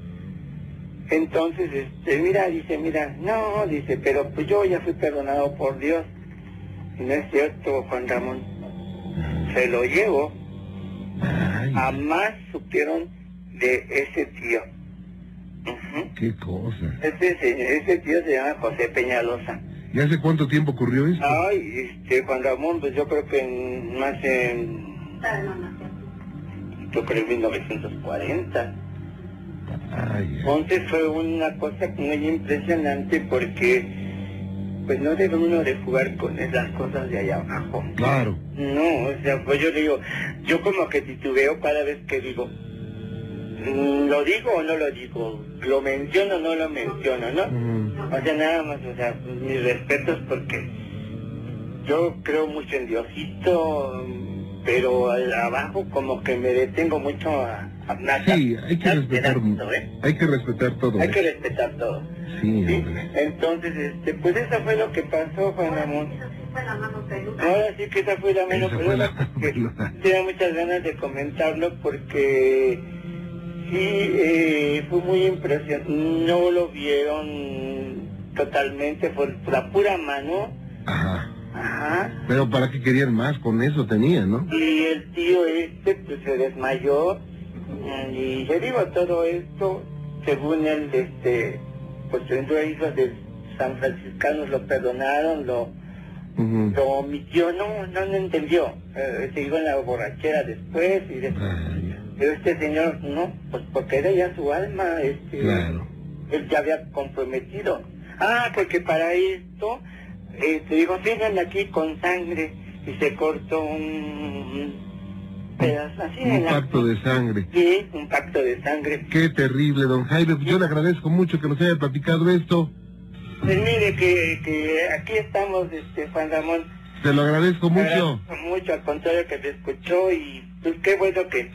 Entonces, este, mira, dice, mira, no, dice, pero pues yo ya fui perdonado por Dios. Y no es cierto, Juan Ramón. Se lo llevo Jamás supieron de ese tío. Qué cosa. Ese, ese tío se llama José Peñalosa. ¿Y hace cuánto tiempo ocurrió esto? Ay, este, Juan Ramón, pues yo creo que en, más en... Yo creo en 1940. Entonces fue una cosa muy impresionante porque pues no debe uno de jugar con esas cosas de allá abajo. Claro. No, o sea, pues yo digo, yo como que titubeo cada vez que digo, mm, ¿lo digo o no lo digo? ¿Lo menciono o no lo menciono, no? Mm. O sea, nada más, o sea, mis respetos porque yo creo mucho en Diosito, pero abajo como que me detengo mucho a, Sí, hay que respetar, ¿eh? hay que respetar todo. Hay ¿eh? que respetar todo. Sí, Entonces, este, pues eso fue lo que pasó, Juan Ramón. Ahora sí que esa fue la mano peluda. Tenía muchas ganas de comentarlo porque sí, eh, fue muy impresionante. No lo vieron totalmente por la pura mano. Ajá. Ajá. Pero para qué querían más, con eso tenían, ¿no? Y el tío este pues se desmayó y le digo todo esto, según él, este, pues entró hijos de San Franciscanos lo perdonaron, lo, lo omitió, no, no entendió. Eh, se iba en la borrachera después y Pero este señor, no, pues porque era ya su alma, este, él ya había comprometido. Ah, porque para esto, este, digo, fíjense aquí con sangre y se cortó un Pero así Un la- pacto de sangre. Sí, un pacto de sangre. Qué terrible, don Jaime. Yo le agradezco mucho que nos haya platicado esto. Pues mire que, que aquí estamos, este, Juan Ramón. Se lo agradezco mucho. Agradezco mucho, al contrario que me escuchó y pues qué bueno que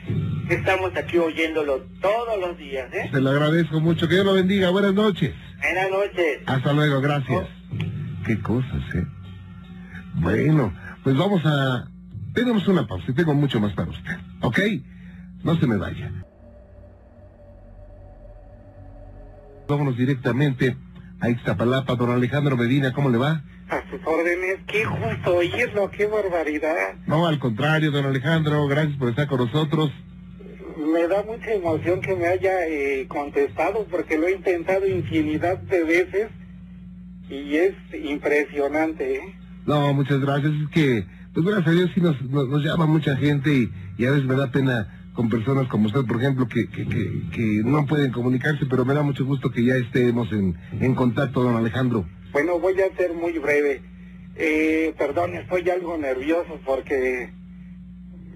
estamos aquí oyéndolo todos los días, ¿eh? Se lo agradezco mucho. Que Dios lo bendiga. Buenas noches. Buenas noches. Hasta luego, gracias. Qué cosas, ¿eh? Bueno, pues vamos a... Tenemos una pausa y tengo mucho más para usted. ¿Ok? No se me vaya. Vámonos directamente a Ixtapalapa. Don Alejandro Medina, ¿cómo le va? A sus órdenes, qué gusto oírlo, qué barbaridad. No, al contrario, don Alejandro, gracias por estar con nosotros. Me da mucha emoción que me haya eh, contestado porque lo he intentado infinidad de veces y es impresionante. ¿eh? No, muchas gracias. Es que, pues gracias a Dios sí nos, nos, nos llama mucha gente y, y a veces me da pena con personas como usted, por ejemplo, que, que, que, que no pueden comunicarse, pero me da mucho gusto que ya estemos en, en contacto, don Alejandro. Bueno, voy a ser muy breve. Eh, perdón, estoy algo nervioso porque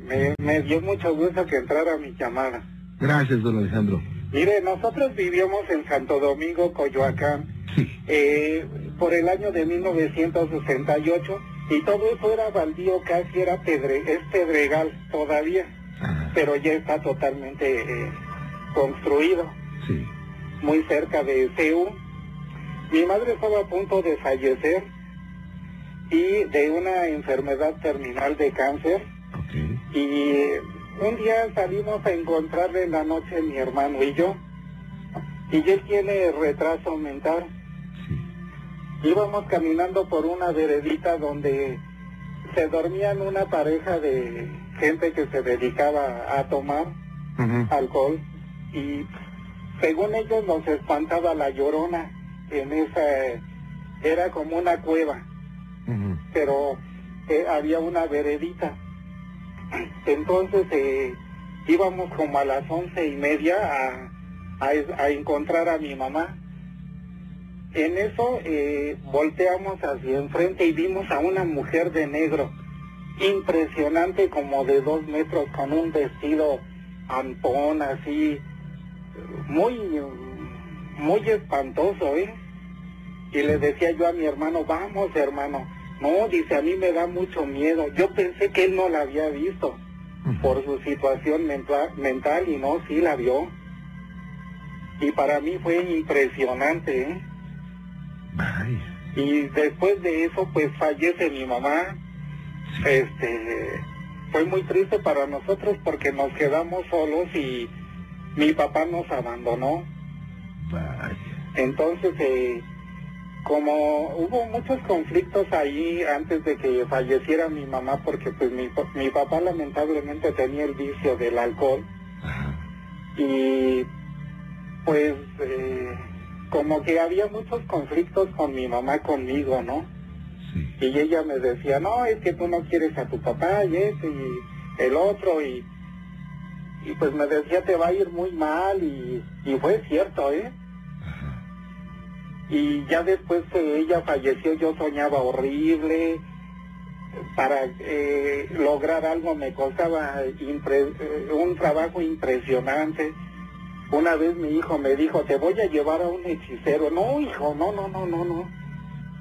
me, me dio mucho gusto que entrara mi llamada. Gracias, don Alejandro. Mire, nosotros vivíamos en Santo Domingo, Coyoacán, Sí. eh, por el año de 1968 y todo eso era baldío, casi era pedre, es pedregal todavía, Ajá, pero ya está totalmente eh, construido, sí. muy cerca de CEU. Mi madre estaba a punto de fallecer y de una enfermedad terminal de cáncer Ok. y un día salimos a encontrarle en la noche mi hermano y yo y él tiene retraso mental. Íbamos caminando por una veredita donde se dormían una pareja de gente que se dedicaba a tomar alcohol y según ellos nos espantaba la llorona. En esa era como una cueva. Pero eh, había una veredita. Entonces eh, íbamos como a las once y media a, a, a encontrar a mi mamá en eso eh, volteamos hacia enfrente y vimos a una mujer de negro, impresionante como de dos metros, con un vestido ampón así, muy, muy espantoso, ¿eh? Y le decía yo a mi hermano, vamos hermano, no, dice, a mí me da mucho miedo. Yo pensé que él no la había visto por su situación mental, mental y no, sí la vio. Y para mí fue impresionante, ¿eh? Y después de eso, pues fallece mi mamá. Este, fue muy triste para nosotros porque nos quedamos solos y mi papá nos abandonó. Vaya. Entonces, eh, como hubo muchos conflictos ahí antes de que falleciera mi mamá, porque pues mi, mi papá lamentablemente tenía el vicio del alcohol Ajá. y pues eh, como que había muchos conflictos con mi mamá conmigo, ¿no? Sí. Y ella me decía, no, es que tú no quieres a tu papá y ese y el otro y, y pues me decía te va a ir muy mal y, y fue cierto, ¿eh? Ajá. Y ya después que ella falleció yo soñaba horrible, para eh, lograr algo me costaba impre- eh, un trabajo impresionante. Una vez mi hijo me dijo, te voy a llevar a un hechicero. No, hijo, no, no, no, no, no.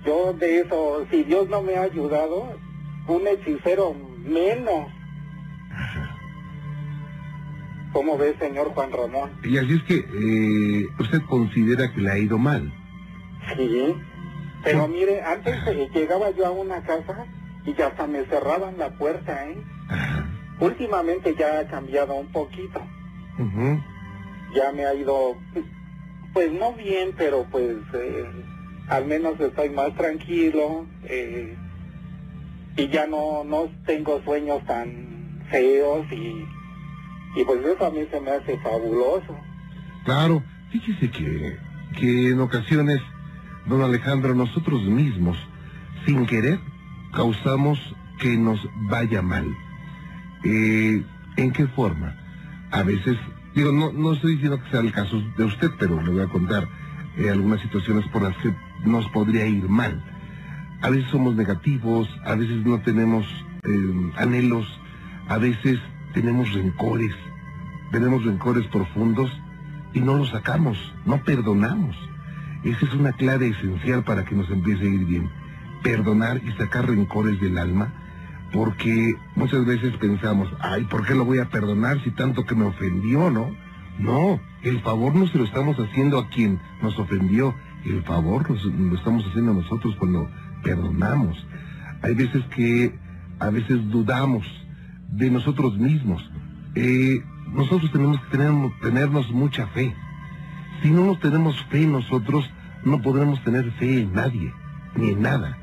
Yo de eso, si Dios no me ha ayudado, un hechicero menos. ¿Cómo ve, señor Juan Ramón? Y así es que eh, usted considera que le ha ido mal. Sí, pero mire, antes eh, llegaba yo a una casa y ya hasta me cerraban la puerta, ¿eh? Últimamente ya ha cambiado un poquito, Ujú. Ya me ha ido, pues no bien, pero pues eh, al menos estoy más tranquilo eh, y ya no, no tengo sueños tan feos y, y pues eso a mí se me hace fabuloso. Claro, fíjese que, que en ocasiones, don Alejandro, nosotros mismos, sin querer, causamos que nos vaya mal. Eh, ¿En qué forma? A veces, digo, no, no estoy diciendo que sea el caso de usted, pero le voy a contar eh, algunas situaciones por las que nos podría ir mal. A veces somos negativos, a veces no tenemos eh, anhelos, a veces tenemos rencores, tenemos rencores profundos y no los sacamos, no perdonamos. Esa es una clave esencial para que nos empiece a ir bien. Perdonar y sacar rencores del alma, porque muchas veces pensamos, ay, ¿por qué lo voy a perdonar si tanto que me ofendió, no? No, el favor no se lo estamos haciendo a quien nos ofendió, el favor lo estamos haciendo a nosotros cuando perdonamos. Hay veces que a veces dudamos de nosotros mismos. Eh, nosotros tenemos que tener, tenernos mucha fe. Si no nos tenemos fe nosotros, no podremos tener fe en nadie, ni en nada.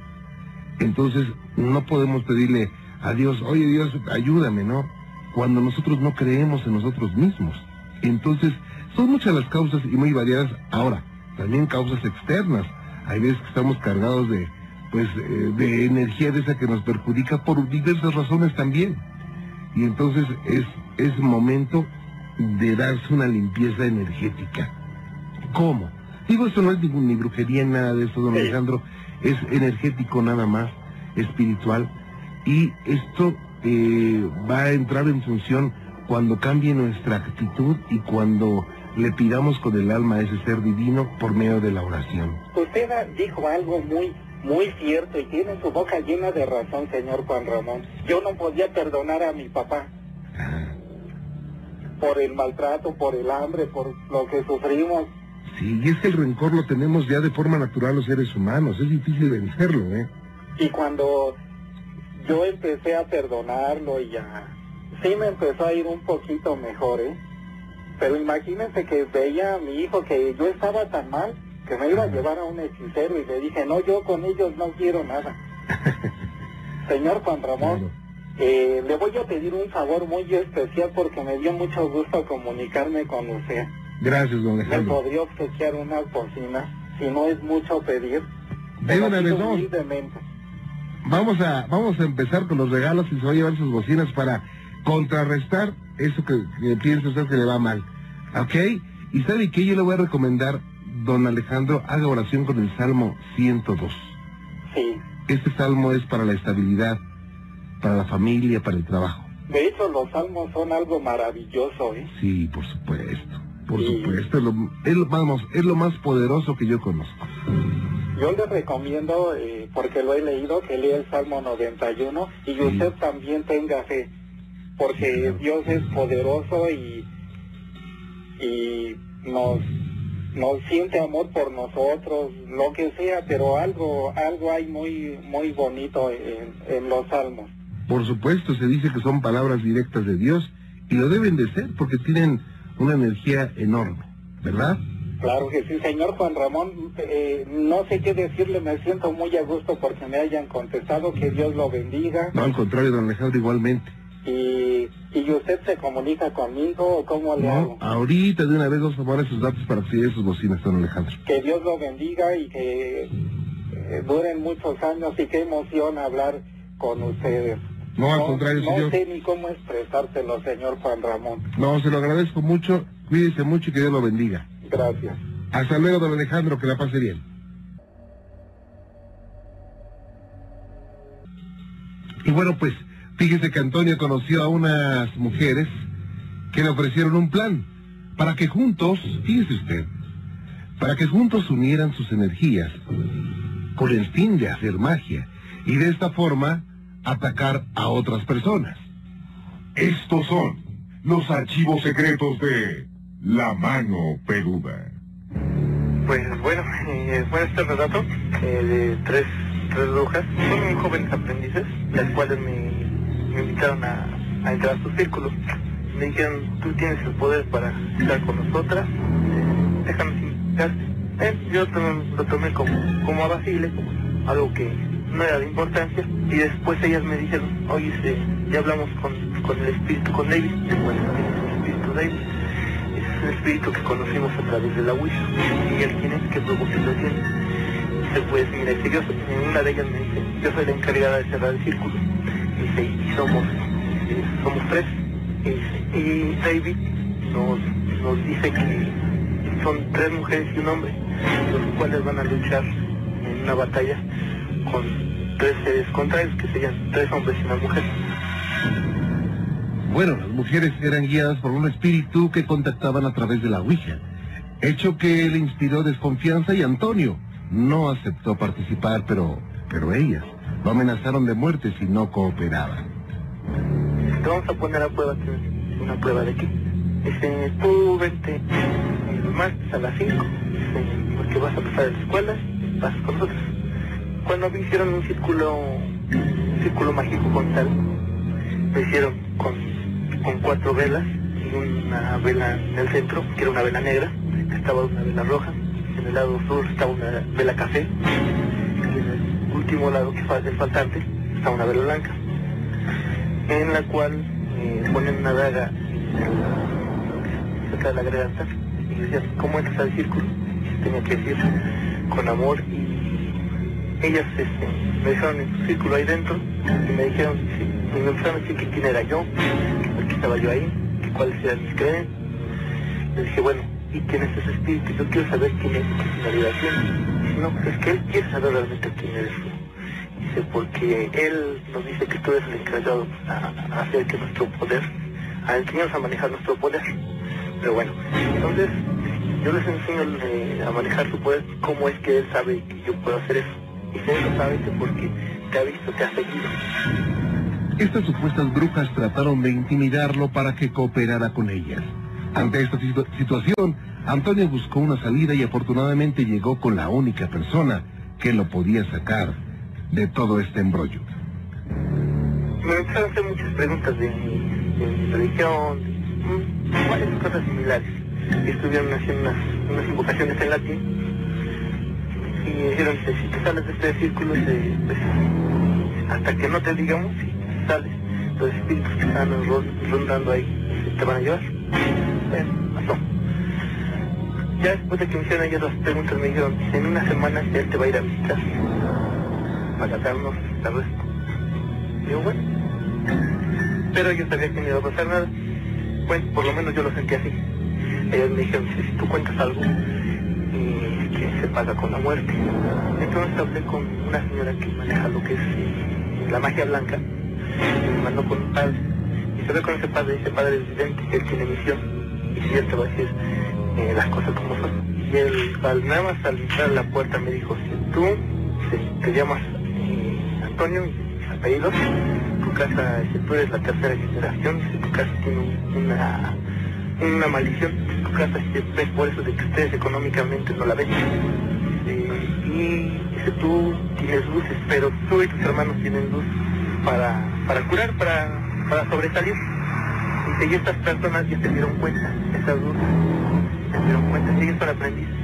Entonces, no podemos pedirle a Dios, oye Dios, ayúdame, ¿no? Cuando nosotros no creemos en nosotros mismos. Entonces, son muchas las causas y muy variadas. Ahora, también causas externas. Hay veces que estamos cargados de, pues, eh, de energía de esa que nos perjudica por diversas razones también. Y entonces es, es momento de darse una limpieza energética. ¿Cómo? Digo, esto no es ningún, ni brujería, nada de eso, don Alejandro. Es energético nada más, espiritual. Y esto eh, va a entrar en función cuando cambie nuestra actitud y cuando le pidamos con el alma a ese ser divino por medio de la oración. Usted dijo algo muy muy cierto y tiene su boca llena de razón, señor Juan Ramón. Yo no podía perdonar a mi papá por el maltrato, por el hambre, por lo que sufrimos. Sí, y es que el rencor lo tenemos ya de forma natural los seres humanos, es difícil vencerlo, ¿eh? Y cuando yo empecé a perdonarlo y ya, sí me empezó a ir un poquito mejor, ¿eh? Pero imagínense que veía a mi hijo que yo estaba tan mal que me iba a llevar a un hechicero y le dije, no, yo con ellos no quiero nada. [laughs] Señor Juan Ramón, eh, le voy a pedir un favor muy especial porque me dio mucho gusto comunicarme con usted. Gracias, don Alejandro. Me podría obsequiar una cocina, si no es mucho pedir. De una vez. Vamos a, vamos a empezar con los regalos y se va a llevar sus bocinas para contrarrestar eso que, que piensa usted que le va mal. ¿Ok? Y sabe que yo le voy a recomendar don Alejandro haga oración con el Salmo 102. Sí. Este salmo es para la estabilidad, para la familia, para el trabajo. De hecho, los salmos son algo maravilloso, ¿eh? Sí, por supuesto. Por supuesto, es lo, es, vamos, es lo más poderoso que yo conozco. Yo le recomiendo, eh, porque lo he leído, que lea el Salmo 91 y usted también tenga fe, porque Dios es poderoso y, y nos nos siente amor por nosotros, lo que sea, pero algo, algo hay muy, muy bonito en, los salmos. Por supuesto, se dice que son palabras directas de Dios y lo deben de ser porque tienen una energía enorme, ¿verdad? Claro que sí, señor Juan Ramón, eh, no sé qué decirle, me siento muy a gusto porque me hayan contestado, que Dios lo bendiga. No, al contrario, don Alejandro, igualmente. Y, y usted se comunica conmigo o cómo le hago? Ahorita de una vez vamos a tomar esos datos para que sus bocinas, don Alejandro. Que Dios lo bendiga y que eh, duren muchos años y qué emoción hablar con ustedes. No, al contrario, no señor. No sé ni cómo expresárselo, señor Juan Ramón. No, se lo agradezco mucho. Cuídese mucho y que Dios lo bendiga. Gracias. Hasta luego, don Alejandro, que la pase bien. Y bueno, pues Fíjese que Antonio conoció a unas mujeres que le ofrecieron un plan para que juntos, fíjese usted, para que juntos unieran sus energías con el fin de hacer magia y de esta forma atacar a otras personas. Estos son los archivos secretos de La Mano Peluda. Pues bueno, [laughs] eh, bueno este relato eh, de tres, tres brujas, son jóvenes aprendices, las cuales me invitaron a, entrar a su círculo. Me dijeron, tú tienes el poder para estar con nosotras, déjanos invitarte. Eh, yo lo tomé como, como a Basile, como algo que no era de importancia, y después ellas me dijeron, oye, este, ya hablamos con, con el espíritu, con David, bueno, el espíritu David, es un espíritu que conocimos a través de la Ouija, y él quién es, qué propósito tiene. Dice, pues dice, una de ellas me dice, yo soy la encargada de cerrar el círculo y somos, eh, somos tres. y David nos, nos dice que son tres mujeres y un hombre, los cuales van a luchar en una batalla con tres seres contrarios, que serían tres hombres y una mujer. Bueno, las mujeres eran guiadas por un espíritu que contactaban a través de la Ouija, hecho que le inspiró desconfianza y Antonio no aceptó participar, pero, pero ellas lo amenazaron de muerte si no cooperaban. Vamos a poner a prueba, una prueba de qué. Dice, tú vente el martes a las 5, porque vas a pasar a la escuela, vas con nosotros. Cuando me hicieron un círculo, círculo mágico con tal, lo hicieron con, con cuatro velas y una vela en el centro, que era una vela negra, estaba una vela roja, en el lado sur estaba una vela café, y en el último lado que fue el faltante estaba una vela blanca, en la cual eh, ponen una daga cerca de la garganta y decían, ¿cómo entras al círculo? Tenía que decir, con amor y ellas este, me dejaron en su círculo ahí dentro y me dijeron, y me empezaron a decir que quién era yo, estaba yo ahí, que cuáles eran mis creencias. Le dije, bueno, ¿y quién es ese espíritu? Yo quiero saber quién es finalidad tiene. Dice, no, pues es que él quiere saber realmente quién eres. Dice, porque él nos dice que tú eres el encargado a hacer que nuestro poder, a enseñarnos a manejar nuestro poder. Pero bueno, entonces yo les enseño eh, a manejar su poder, cómo es que él sabe que yo puedo hacer eso. Y si él lo sabe es porque te ha visto, te ha seguido. Estas supuestas brujas trataron de intimidarlo para que cooperara con ellas. Ante esta situ- situación, Antonio buscó una salida y afortunadamente llegó con la única persona que lo podía sacar de todo este embrollo. Me empezaron a hacer muchas preguntas de mi, de religión, mm, varias cosas similares. Estuvieron haciendo unas, invocaciones en latín. Y me dijeron, que si te sales de este círculo, se- pues, hasta que no te digamos, los espíritus que están ro- rondando ahí te van a llevar. Bueno, pasó. Ya después de que me hicieron ellas las preguntas, me dijeron, en una semana él te va a ir a visitar para darnos la respuesta. Digo, bueno. Pero yo sabía que no iba a pasar nada. Bueno, por lo menos yo lo sentí así. Ellos me dijeron, si tú cuentas algo, y se paga con la muerte. Entonces hablé con una señora que maneja lo que es eh, la magia blanca. Mandó con un padre. Y se ve con ese padre, ese padre es vidente, él tiene misión. Y si él te va a decir eh, las cosas como son. Y él, al, nada al entrar a la puerta me dijo, si tú te, llamas eh, Antonio y apellidos, tu casa, si tú eres la tercera generación, si tu casa tiene un- una, una maldición, si tu casa se ve por eso de que ustedes económicamente no la ven. Y dice, tú tienes luces, pero tú y tus hermanos tienen luz para, para curar, para, para sobresalir. Y estas personas ya se dieron cuenta, esas luces, se dieron cuenta, ellos son aprendices.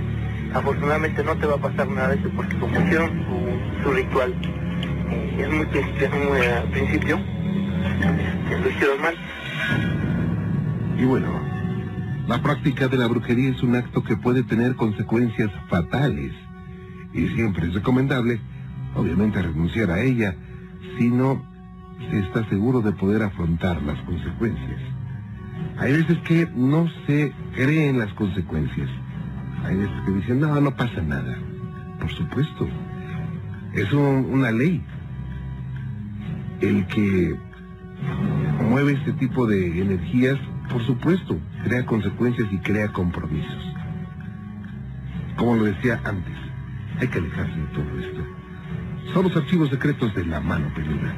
Afortunadamente no te va a pasar nada de eso porque como hicieron su, ritual, eh, es muy, es muy eh, principio, este, lo hicieron mal. Y bueno, la práctica de la brujería es un acto que puede tener consecuencias fatales. Y siempre es recomendable, obviamente, renunciar a ella, si no se está seguro de poder afrontar las consecuencias. Hay veces que no se creen las consecuencias. Hay veces que dicen, no, no pasa nada. Por supuesto. Es un- una ley. El que mueve este tipo de energías, por supuesto, crea consecuencias y crea compromisos. Como lo decía antes, hay que alejarse de todo esto. Son los archivos secretos de la mano peluda.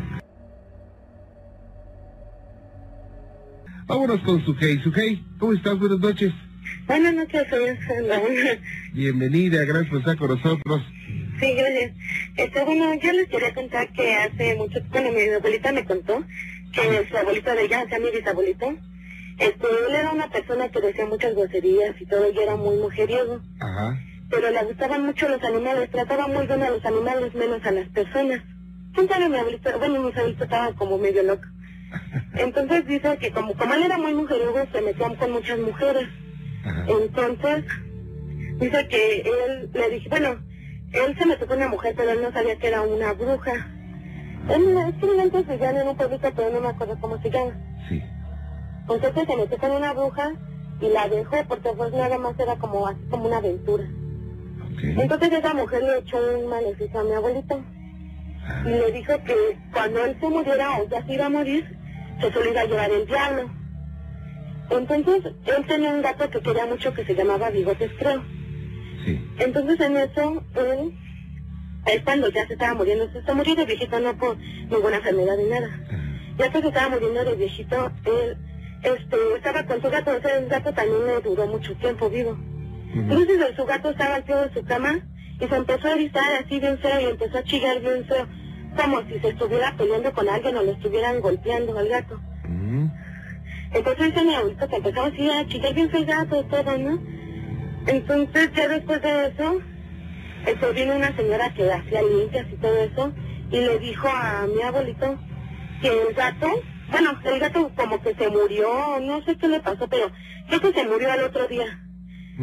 Vámonos con Sujei. Sujei, ¿cómo estás? Buenas noches. Buenas noches, señor. Bienvenida, gracias por estar con nosotros. Sí, gracias. Este, bueno, yo les quería contar que hace mucho, bueno, mi abuelita me contó que su abuelito de ella, o sea, mi bisabuelito, este, él era una persona que decía muchas groserías y todo, y era muy mujeriego, Ajá. pero le gustaban mucho los animales, trataba muy bien a los animales, menos a las personas. ¿Quién sabe mi abuelito? Bueno, mi abuelito estaba como medio loco. Entonces dice que como, como él era muy mujeriego, se metía con muchas mujeres. Ajá. Entonces, dice que él le dije, bueno, él se metió con una mujer, pero él no sabía que era una bruja. Él, es que antes vivían en un pueblito, pero no me acuerdo cómo se llama. Sí. Entonces se metió con una bruja y la dejó porque pues nada más era como así como una aventura. Entonces esa mujer le echó un maleficio a mi abuelito y le dijo que cuando él se muriera o ya se iba a morir, se solo iba a llevar el diablo. Entonces, él tenía un gato que quería mucho que se llamaba Bigotes, creo. Sí. Entonces, en eso, él, él cuando ya se estaba muriendo, se está muriendo de viejito, no por ninguna enfermedad ni nada. Ya que se estaba muriendo de viejito, él este, estaba con su gato, o sea, el gato también le duró mucho tiempo vivo. Entonces, el- su gato estaba al pie de su cama y se empezó a erizar así bien feo y empezó a chillar bien feo, como si se estuviera peleando con alguien o le estuvieran golpeando al gato. Mm. Entonces dice mi abuelito que empezó así a chillar bien el gato y todo, ¿no? Entonces ya después de eso, este, vino una señora que hacía limpias y todo eso, y le dijo a mi abuelito que el gato, bueno, el gato como que se murió, no sé qué le pasó, pero creo que se murió al otro día.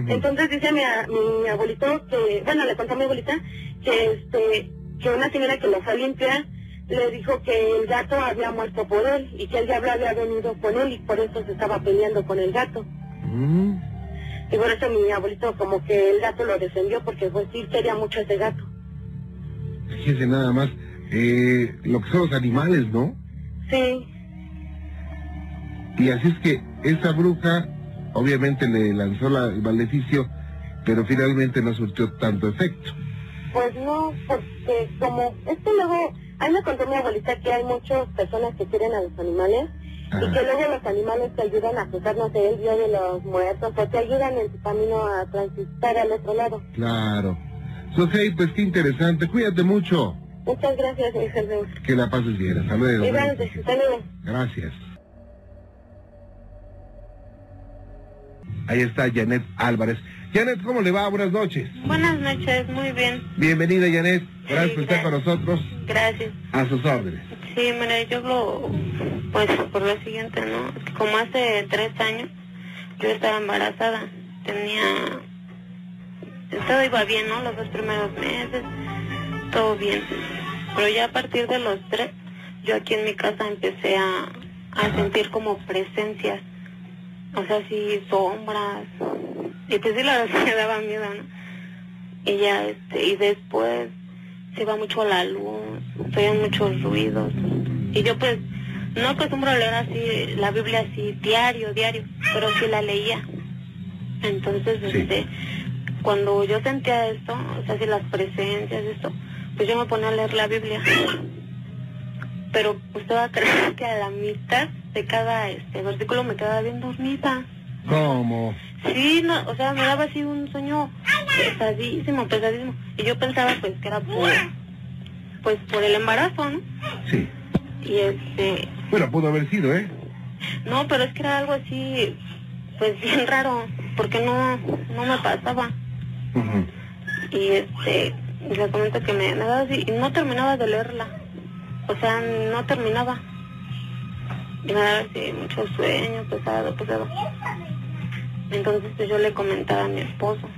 Entonces dice mi, a- mi abuelito que, bueno, le contó a mi abuelita que este, que una señora que lo fue a limpiar le dijo que el gato había muerto por él y que el diablo había venido con él y por eso se estaba peleando con el gato. Mm. Y por eso mi abuelito como que el gato lo defendió porque pues sí quería mucho a ese gato. Fíjese nada más, eh, lo que son los animales, ¿no? Sí, Y así es que esa bruja obviamente le lanzó la- el maleficio, pero finalmente no surtió tanto efecto. Pues no, porque como, es que luego, a mí me contó mi abuelita que hay muchas personas que quieren a los animales y que luego los animales te ayudan a cruzar, no sé, el día de los muertos o te ayudan en tu camino a transitar al otro lado. Claro. Sofía, pues qué interesante. Cuídate mucho. Muchas gracias, Jesús. Que la pases bien. Hasta luego. Igual, hasta luego. Gracias. Ahí está Janet Álvarez. Janet, ¿cómo le va? Buenas noches. Buenas noches, muy bien, Bienvenida, Janet. Gracias Sí, por estar con nosotros. gracias. A sus órdenes. Sí, mira, yo lo, pues por lo siguiente, ¿no? Como hace tres años yo estaba embarazada, tenía, todo iba bien, ¿no? Los dos primeros meses, todo bien. Pero ya a partir de los tres, yo aquí en mi casa empecé a, a sentir como presencias, o sea, sí, sombras, y pues sí, la verdad [laughs] me daba miedo, ¿no? Y ya, este, y después se iba mucho la luz, se oían muchos ruidos. Y yo pues no acostumbro a leer así la Biblia así diario, diario, pero sí la leía. Entonces, este, cuando yo sentía esto, o sea, si las presencias, esto, pues yo me ponía a leer la Biblia. Pero usted va a [laughs] creer que a la mitad de cada este versículo me quedaba bien dormida. ¿Cómo? Sí, no, o sea, me daba así un sueño pesadísimo, pesadísimo. Y yo pensaba pues que era por, pues por el embarazo, ¿no? Sí. Y este, Bueno, pudo haber sido, ¿eh? no, pero es que era algo así, pues bien raro, porque no, no me pasaba. Ujú. Y este, le comento que me, me daba así, y no terminaba de leerla. O sea, no terminaba. Y me daba así mucho sueño, pesado, pesado. Entonces pues yo le comentaba a mi esposo.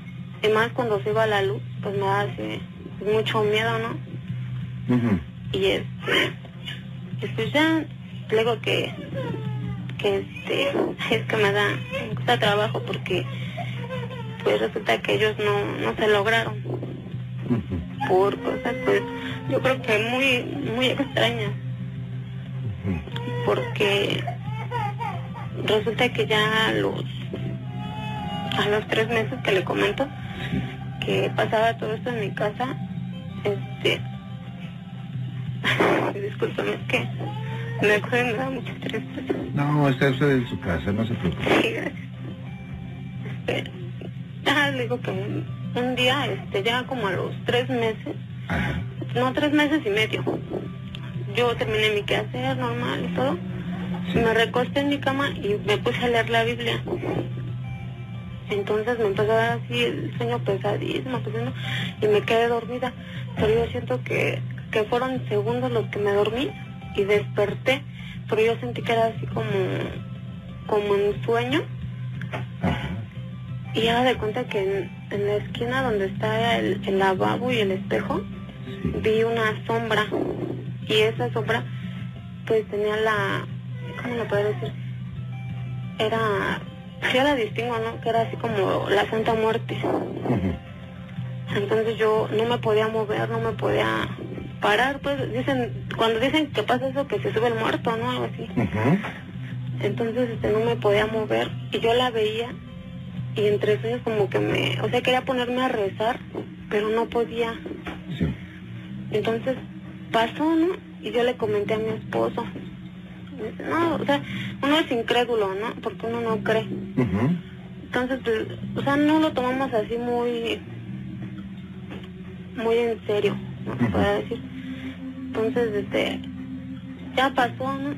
Y más cuando se iba a la luz, pues me daba así mucho miedo, ¿no? Y este, pues ya, le digo que, que este, [laughs] es que me da, me cuesta trabajo porque pues resulta que ellos no, no se lograron. Por cosas pues yo creo que muy, muy extrañas. Porque resulta que ya los a los tres meses que le comento que pasaba todo esto en mi casa este [laughs] discúlpame es que me acuerdo y me da mucha tristeza No, está usted en su casa, no se preocupe. Sí, gracias. Este, ah, le digo que un, un día, este, ya como a los tres meses, no, tres meses y medio, yo terminé mi quehacer normal y todo, me recosté en mi cama y me puse a leer la Biblia. Entonces me empezó a dar así el sueño pesadísimo, pesadísimo, y me quedé dormida. Pero yo siento que, que fueron segundos los que me dormí y desperté, pero yo sentí que era así como, como en sueño. Y haga de cuenta que en, en la esquina donde está el, el lavabo y el espejo, vi una sombra. Y esa sombra, pues tenía la, ¿cómo lo puedo decir? Era, ya la distingo, ¿no? Que era así como la Santa Muerte. Entonces yo no me podía mover, no me podía parar, pues dicen, cuando dicen que pasa eso, que se sube el muerto, ¿no? Algo así. Entonces este, no me podía mover y yo la veía y entre sueños como que me, o sea, quería ponerme a rezar, pero no podía. Entonces pasó, ¿no? Y yo le comenté a mi esposo. No, o sea, uno es incrédulo, ¿no? Porque uno no cree. Entonces, pues, o sea, no lo tomamos así muy, muy en serio, ¿no? Se puede decir. Entonces, este, ya pasó, ¿no?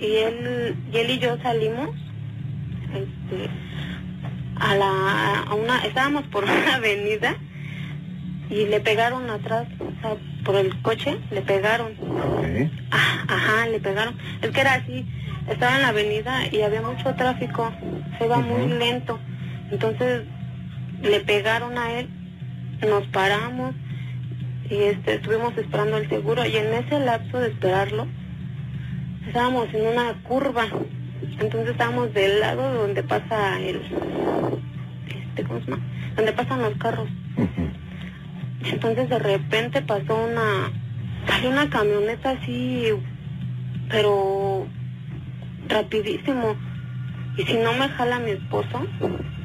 Y él, y él y yo salimos, este, a la, a una, estábamos por [laughs] una avenida y le pegaron atrás, o sea, por el coche, le pegaron. Ah, ajá, le pegaron. Es que era así, estaba en la avenida y había mucho tráfico, se iba muy lento. Entonces le pegaron a él, nos paramos y este, estuvimos esperando el seguro y en ese lapso de esperarlo estábamos en una curva, entonces estábamos del lado donde pasa el, este, ¿cómo se llama? Donde pasan los carros. Entonces de repente pasó una, salió una camioneta así, pero rapidísimo. Y si no me jala mi esposo,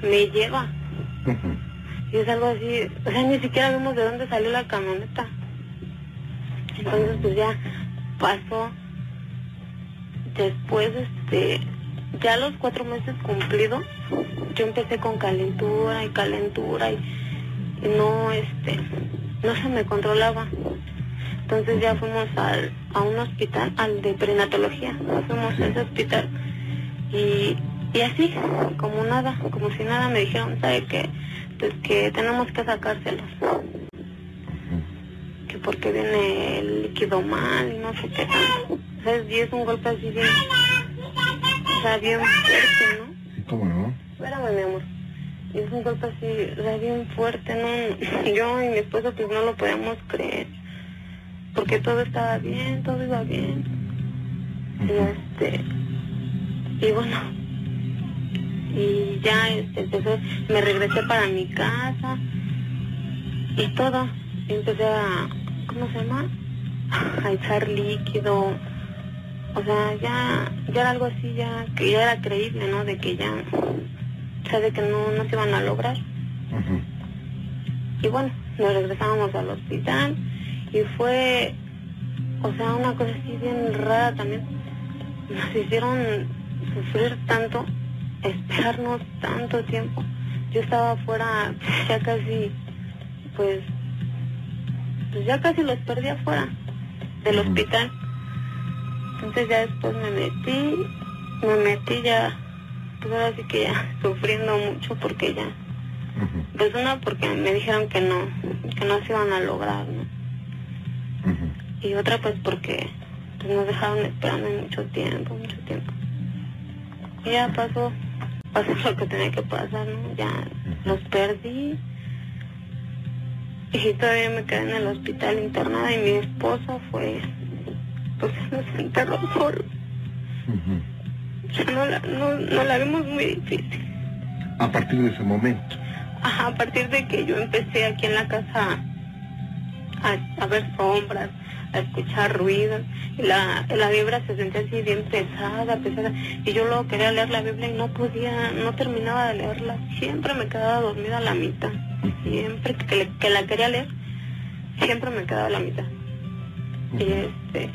me lleva. Y es algo así, o sea, ni siquiera vimos de dónde salió la camioneta. Entonces pues ya pasó. Después, este, ya los cuatro meses cumplidos, yo empecé con calentura y calentura y, y no, este, no se me controlaba. Entonces ya fuimos al, a un hospital, al de prenatología, fuimos a ese hospital y, y así, como nada, como si nada, me dijeron, ¿sabe qué? Pues que tenemos que sacárselos. Que porque viene el líquido mal y no sé qué. O sea, y es un golpe así bien, o sea, bien fuerte, ¿no? ¿Cómo no? Espérame, mi amor. Y es un golpe así, o sea, bien fuerte, ¿no? [laughs] Yo y mi esposo pues no lo podíamos creer. Porque todo estaba bien, todo iba bien. Y este, y bueno, y ya este, empecé, me regresé para mi casa y todo. Y empecé a, ¿cómo se llama? [laughs] A echar líquido. O sea, ya, ya era algo así, ya, que ya era creíble, ¿no? De que ya, o sea, de que no, no se iban a lograr. Y bueno, nos regresábamos al hospital y fue, o sea, una cosa así bien rara también. Nos hicieron sufrir tanto, esperarnos tanto tiempo. Yo estaba afuera ya casi, pues, pues ya casi los perdí afuera del hospital. Entonces ya después me metí, me metí ya, pues ahora sí que ya sufriendo mucho porque ya, pues una porque me dijeron que no, que no se iban a lograr, ¿no? Y otra pues porque pues, nos dejaron esperando mucho tiempo, mucho tiempo. Y ya pasó, pasó [laughs] lo que tenía que pasar, ¿no? Ya los perdí. Y todavía me quedé en el hospital internada y mi esposo fue, pues [laughs] nos enterró solo. La, no, no la vimos muy difícil. A partir de ese momento. Ajá, a partir de que yo empecé aquí en la casa a, a ver sombras, a escuchar ruidos, y la, la vibra se sentía así bien pesada, pesada, y yo luego quería leer la Biblia y no podía, no terminaba de leerla, siempre me quedaba dormida a la mitad, siempre que, que la quería leer, siempre me quedaba a la mitad. Y este,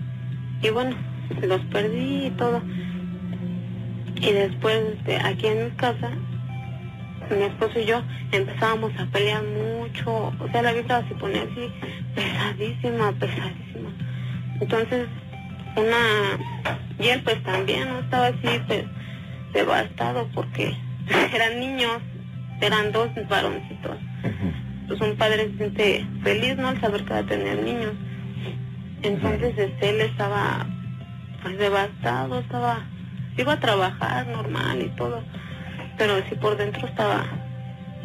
y bueno, los perdí y todo. Y después, este, aquí en mi casa, mi esposo y yo empezábamos a pelear mucho, o sea, la vibra se ponía así pesadísima, pesadísima. Entonces, una, y él pues también, ¿no? Estaba así, pues, devastado porque [laughs] eran niños, eran dos varoncitos. Pues un padre se siente feliz, ¿no? Al saber que va a tener niños. Entonces, este, él estaba, pues, devastado, estaba, iba a trabajar normal y todo pero sí por dentro estaba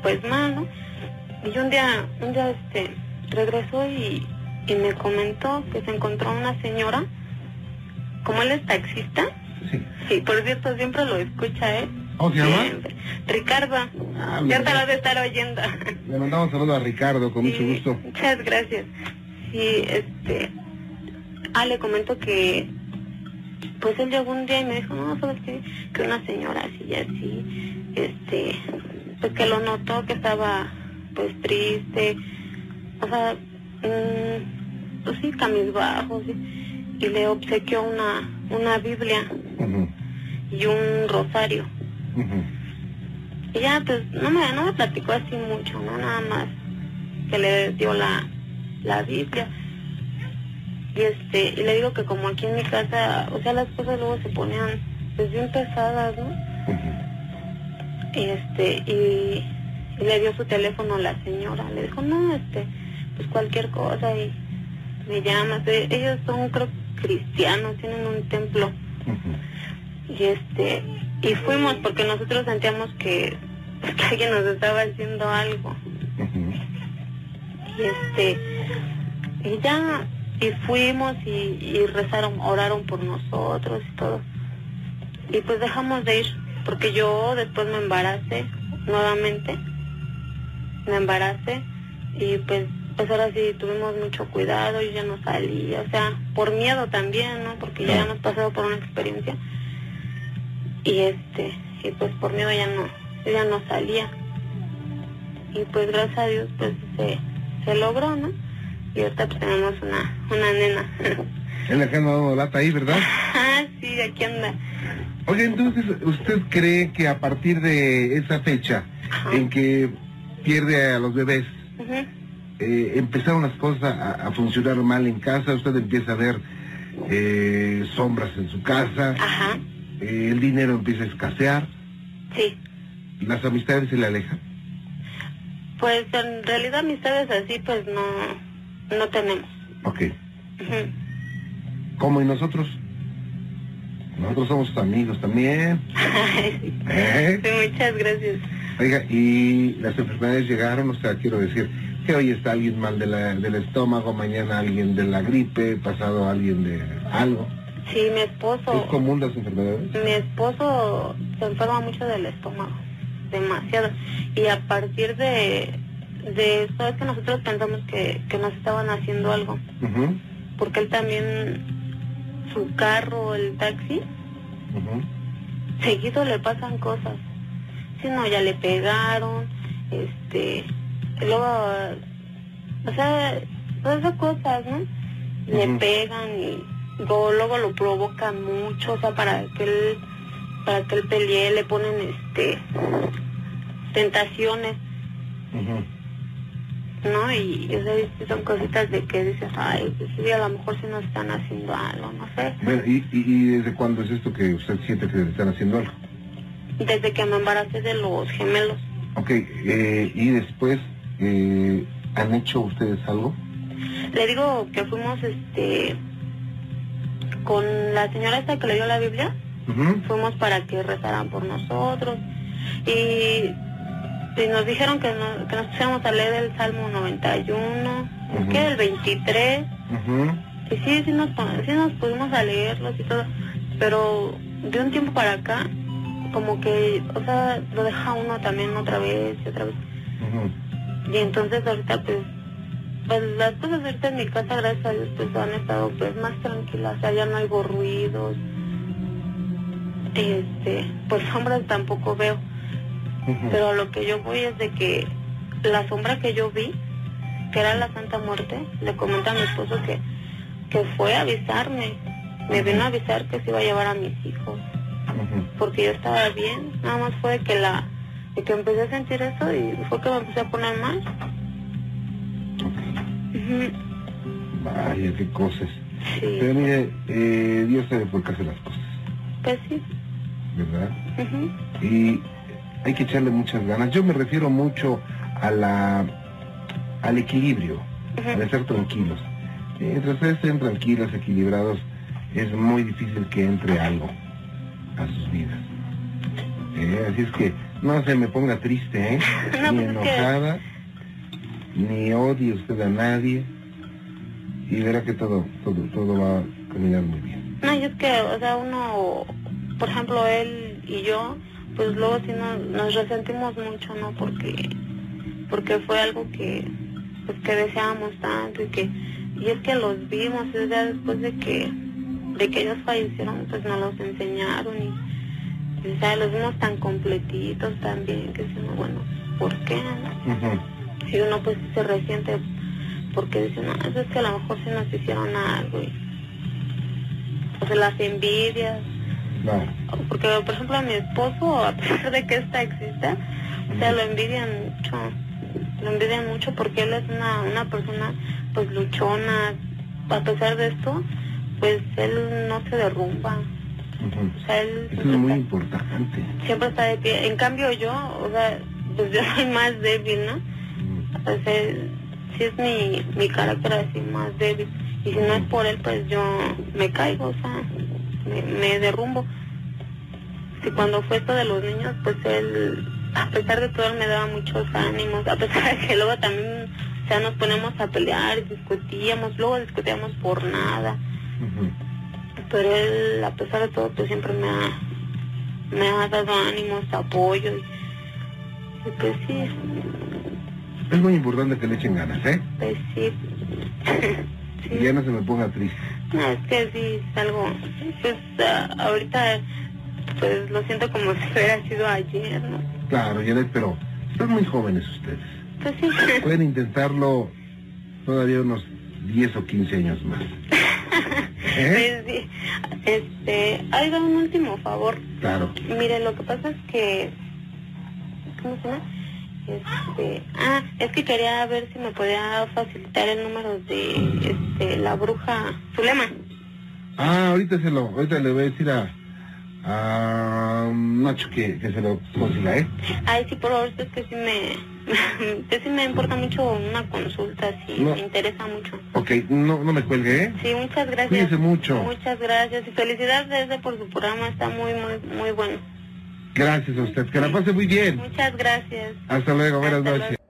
pues mal, ¿no? Y un día, un día este, regresó y, y me comentó que se encontró una señora, como él es taxista, sí, por cierto siempre lo escucha él. ¿Cómo se llama? Ricardo, Ah, ya te lo de estar oyendo. Le mandamos saludos a Ricardo, con mucho Sí, gusto. Muchas gracias. sí, este, ah, le comento que, pues él llegó un día y me dijo, no, sabes qué? que una señora así y así, este, pues que lo notó que estaba, pues triste, o sea, mm, pues sí, bajos, y, y le obsequió una, una Biblia y un rosario. Y ya, pues, no me, no me platicó así mucho, ¿no? Nada más que le dio la, la Biblia. Y este, y le digo que como aquí en mi casa, o sea, las cosas luego se ponían pues bien pesadas, ¿no? Y este, y, le dio su teléfono a la señora, le dijo, no, este, pues cualquier cosa y me llamas. Ellos son, creo, cristianos, tienen un templo. Y este, y fuimos porque nosotros sentíamos que, [laughs] que alguien nos estaba haciendo algo. Y este, y ya, y fuimos y, y rezaron, oraron por nosotros y todo. Y pues dejamos de ir, porque yo después me embaracé nuevamente, me embaracé y pues pues ahora sí tuvimos mucho cuidado, y ya no salí, o sea, por miedo también, ¿no? Porque ya hemos pasado por una experiencia. Y este, y pues por miedo ya no, ya no salía. Y pues gracias a Dios pues se, se logró, ¿no? Y ahorita tenemos una, una nena. Es la que anda dando lata ahí, ¿verdad? Ah, sí, aquí anda. Oye, entonces, ¿usted cree que a partir de esa fecha en que pierde a los bebés, eh, empezaron las cosas a, funcionar mal en casa? Usted empieza a ver eh, sombras en su casa, eh, el dinero empieza a escasear. Sí. ¿Las amistades se le alejan? Pues en realidad amistades así pues no, no tenemos. Ok. ¿Cómo y nosotros? Nosotros somos amigos también. [laughs] ¿Eh? Sí, muchas gracias. Oiga, ¿y las enfermedades llegaron? O sea, quiero decir, que hoy está alguien mal de la, del estómago, mañana alguien de la gripe, pasado alguien de algo. Sí, mi esposo... ¿Es común las enfermedades? Mi esposo se enferma mucho del estómago, demasiado. Y a partir de, de eso es que nosotros pensamos que, que nos estaban haciendo algo. Porque él también su carro, el taxi, seguido le pasan cosas. Si no, ya le pegaron, este, luego, o sea, todas esas cosas, ¿no? Le pegan y luego, luego, lo provocan mucho, o sea, para que él, para que él pelee, le ponen, este, tentaciones. ¿No? Y, son cositas de que dices, ay, pues sí, a lo mejor sí nos están haciendo algo, no sé. Bueno, ¿y, y, desde cuándo es esto que usted siente que le están haciendo algo? Desde que me embaracé de los gemelos. Ok, eh, ¿y después eh, han hecho ustedes algo? Le digo que fuimos, este, con la señora esta que le dio la Biblia, fuimos para que rezaran por nosotros y y nos dijeron que, que nos pusiéramos a leer el Salmo 91, que el 23. Y sí, sí nos, sí nos pudimos a leerlos y todo, pero de un tiempo para acá, como que, o sea, lo deja uno también otra vez y otra vez. Y entonces ahorita pues, pues las cosas ahorita en mi casa, gracias a Dios, pues han estado pues más tranquilas, o sea, ya no hay ruidos. Este, pues sombras tampoco veo pero lo que yo voy es de que la sombra que yo vi, que era la Santa Muerte, le comenta a mi esposo que, que fue a avisarme, me vino a avisar que se iba a llevar a mis hijos, porque yo estaba bien, nada más fue que la que empecé a sentir eso y fue que me empecé a poner mal. Vaya, qué cosas. Pero mire, eh, Dios sabe por qué hace las cosas. Pues sí. ¿Verdad? Y hay que echarle muchas ganas. Yo me refiero mucho a la, al equilibrio, a estar tranquilos. Mientras ustedes estén tranquilos, equilibrados, es muy difícil que entre algo a sus vidas. Eh, así es que no se me ponga triste, ¿eh? [laughs] ni pues enojada, ni odie usted a nadie, y verá que todo, todo, todo va a caminar muy bien. No, y es que, o sea, uno, por ejemplo, él y yo, pues luego sí nos, resentimos mucho, ¿no? Porque, porque fue algo que, pues que deseábamos tanto y que, y es que los vimos, y ya después de que, de que ellos fallecieron, pues nos los enseñaron y, y, o sea, los vimos tan completitos también, que decimos, bueno, ¿por qué? Ujú. Y uno pues se resiente porque dice, no, eso es que a lo mejor sí nos hicieron algo y, o sea, las envidias, Porque por ejemplo a mi esposo, a pesar de que esta exista, o sea, lo envidian mucho, lo envidian mucho porque él es una, una persona pues luchona, a pesar de esto, pues él no se derrumba, o sea, él Eso es muy importante. siempre está de pie. En cambio yo, o sea, pues [laughs] yo soy más débil, ¿no? O sea, sí es mi, mi carácter así más débil. Y si no es por él, pues yo me caigo, o sea, me, me derrumbo. Si cuando fue esto de los niños, pues él, a pesar de todo, él me daba muchos ánimos, a pesar de que luego también, o sea, nos ponemos a pelear, discutíamos, luego discutíamos por nada. Pero él, a pesar de todo, pues siempre me ha, me ha dado ánimos, apoyo. Y, y pues sí, Es muy importante que le echen ganas, ¿eh? pues sí. [laughs] Y ya no se me ponga triste. No, es que sí, es algo, pues ah, ahorita, pues lo siento como [laughs] si hubiera sido ayer, ¿no? Claro, Janet, pero están muy jóvenes ustedes. Pues sí. [laughs] Pueden intentarlo todavía unos 10 o 15 años más. [laughs] ¿Eh? Pues sí. Este, hay un último favor. Claro. Mire, lo que pasa es que, ¿cómo se llama? Este, ah, es que quería ver si me podía facilitar el número de, este, la bruja Zulema. Ah, ahorita se lo, ahorita le voy a decir a, a Nacho que, que se lo consiga, ¿eh? Ay, sí, por favor, es que sí me, [laughs] que sí me importa mucho una consulta, sí, No. me interesa mucho. Ok, no, no me cuelgue, ¿eh? Sí, muchas gracias. Mucho. Muchas gracias y felicidades por su programa, está muy, muy, muy bueno. Gracias a usted. Que la pase muy bien. Muchas gracias. Hasta luego, buenas Hasta noches. luego.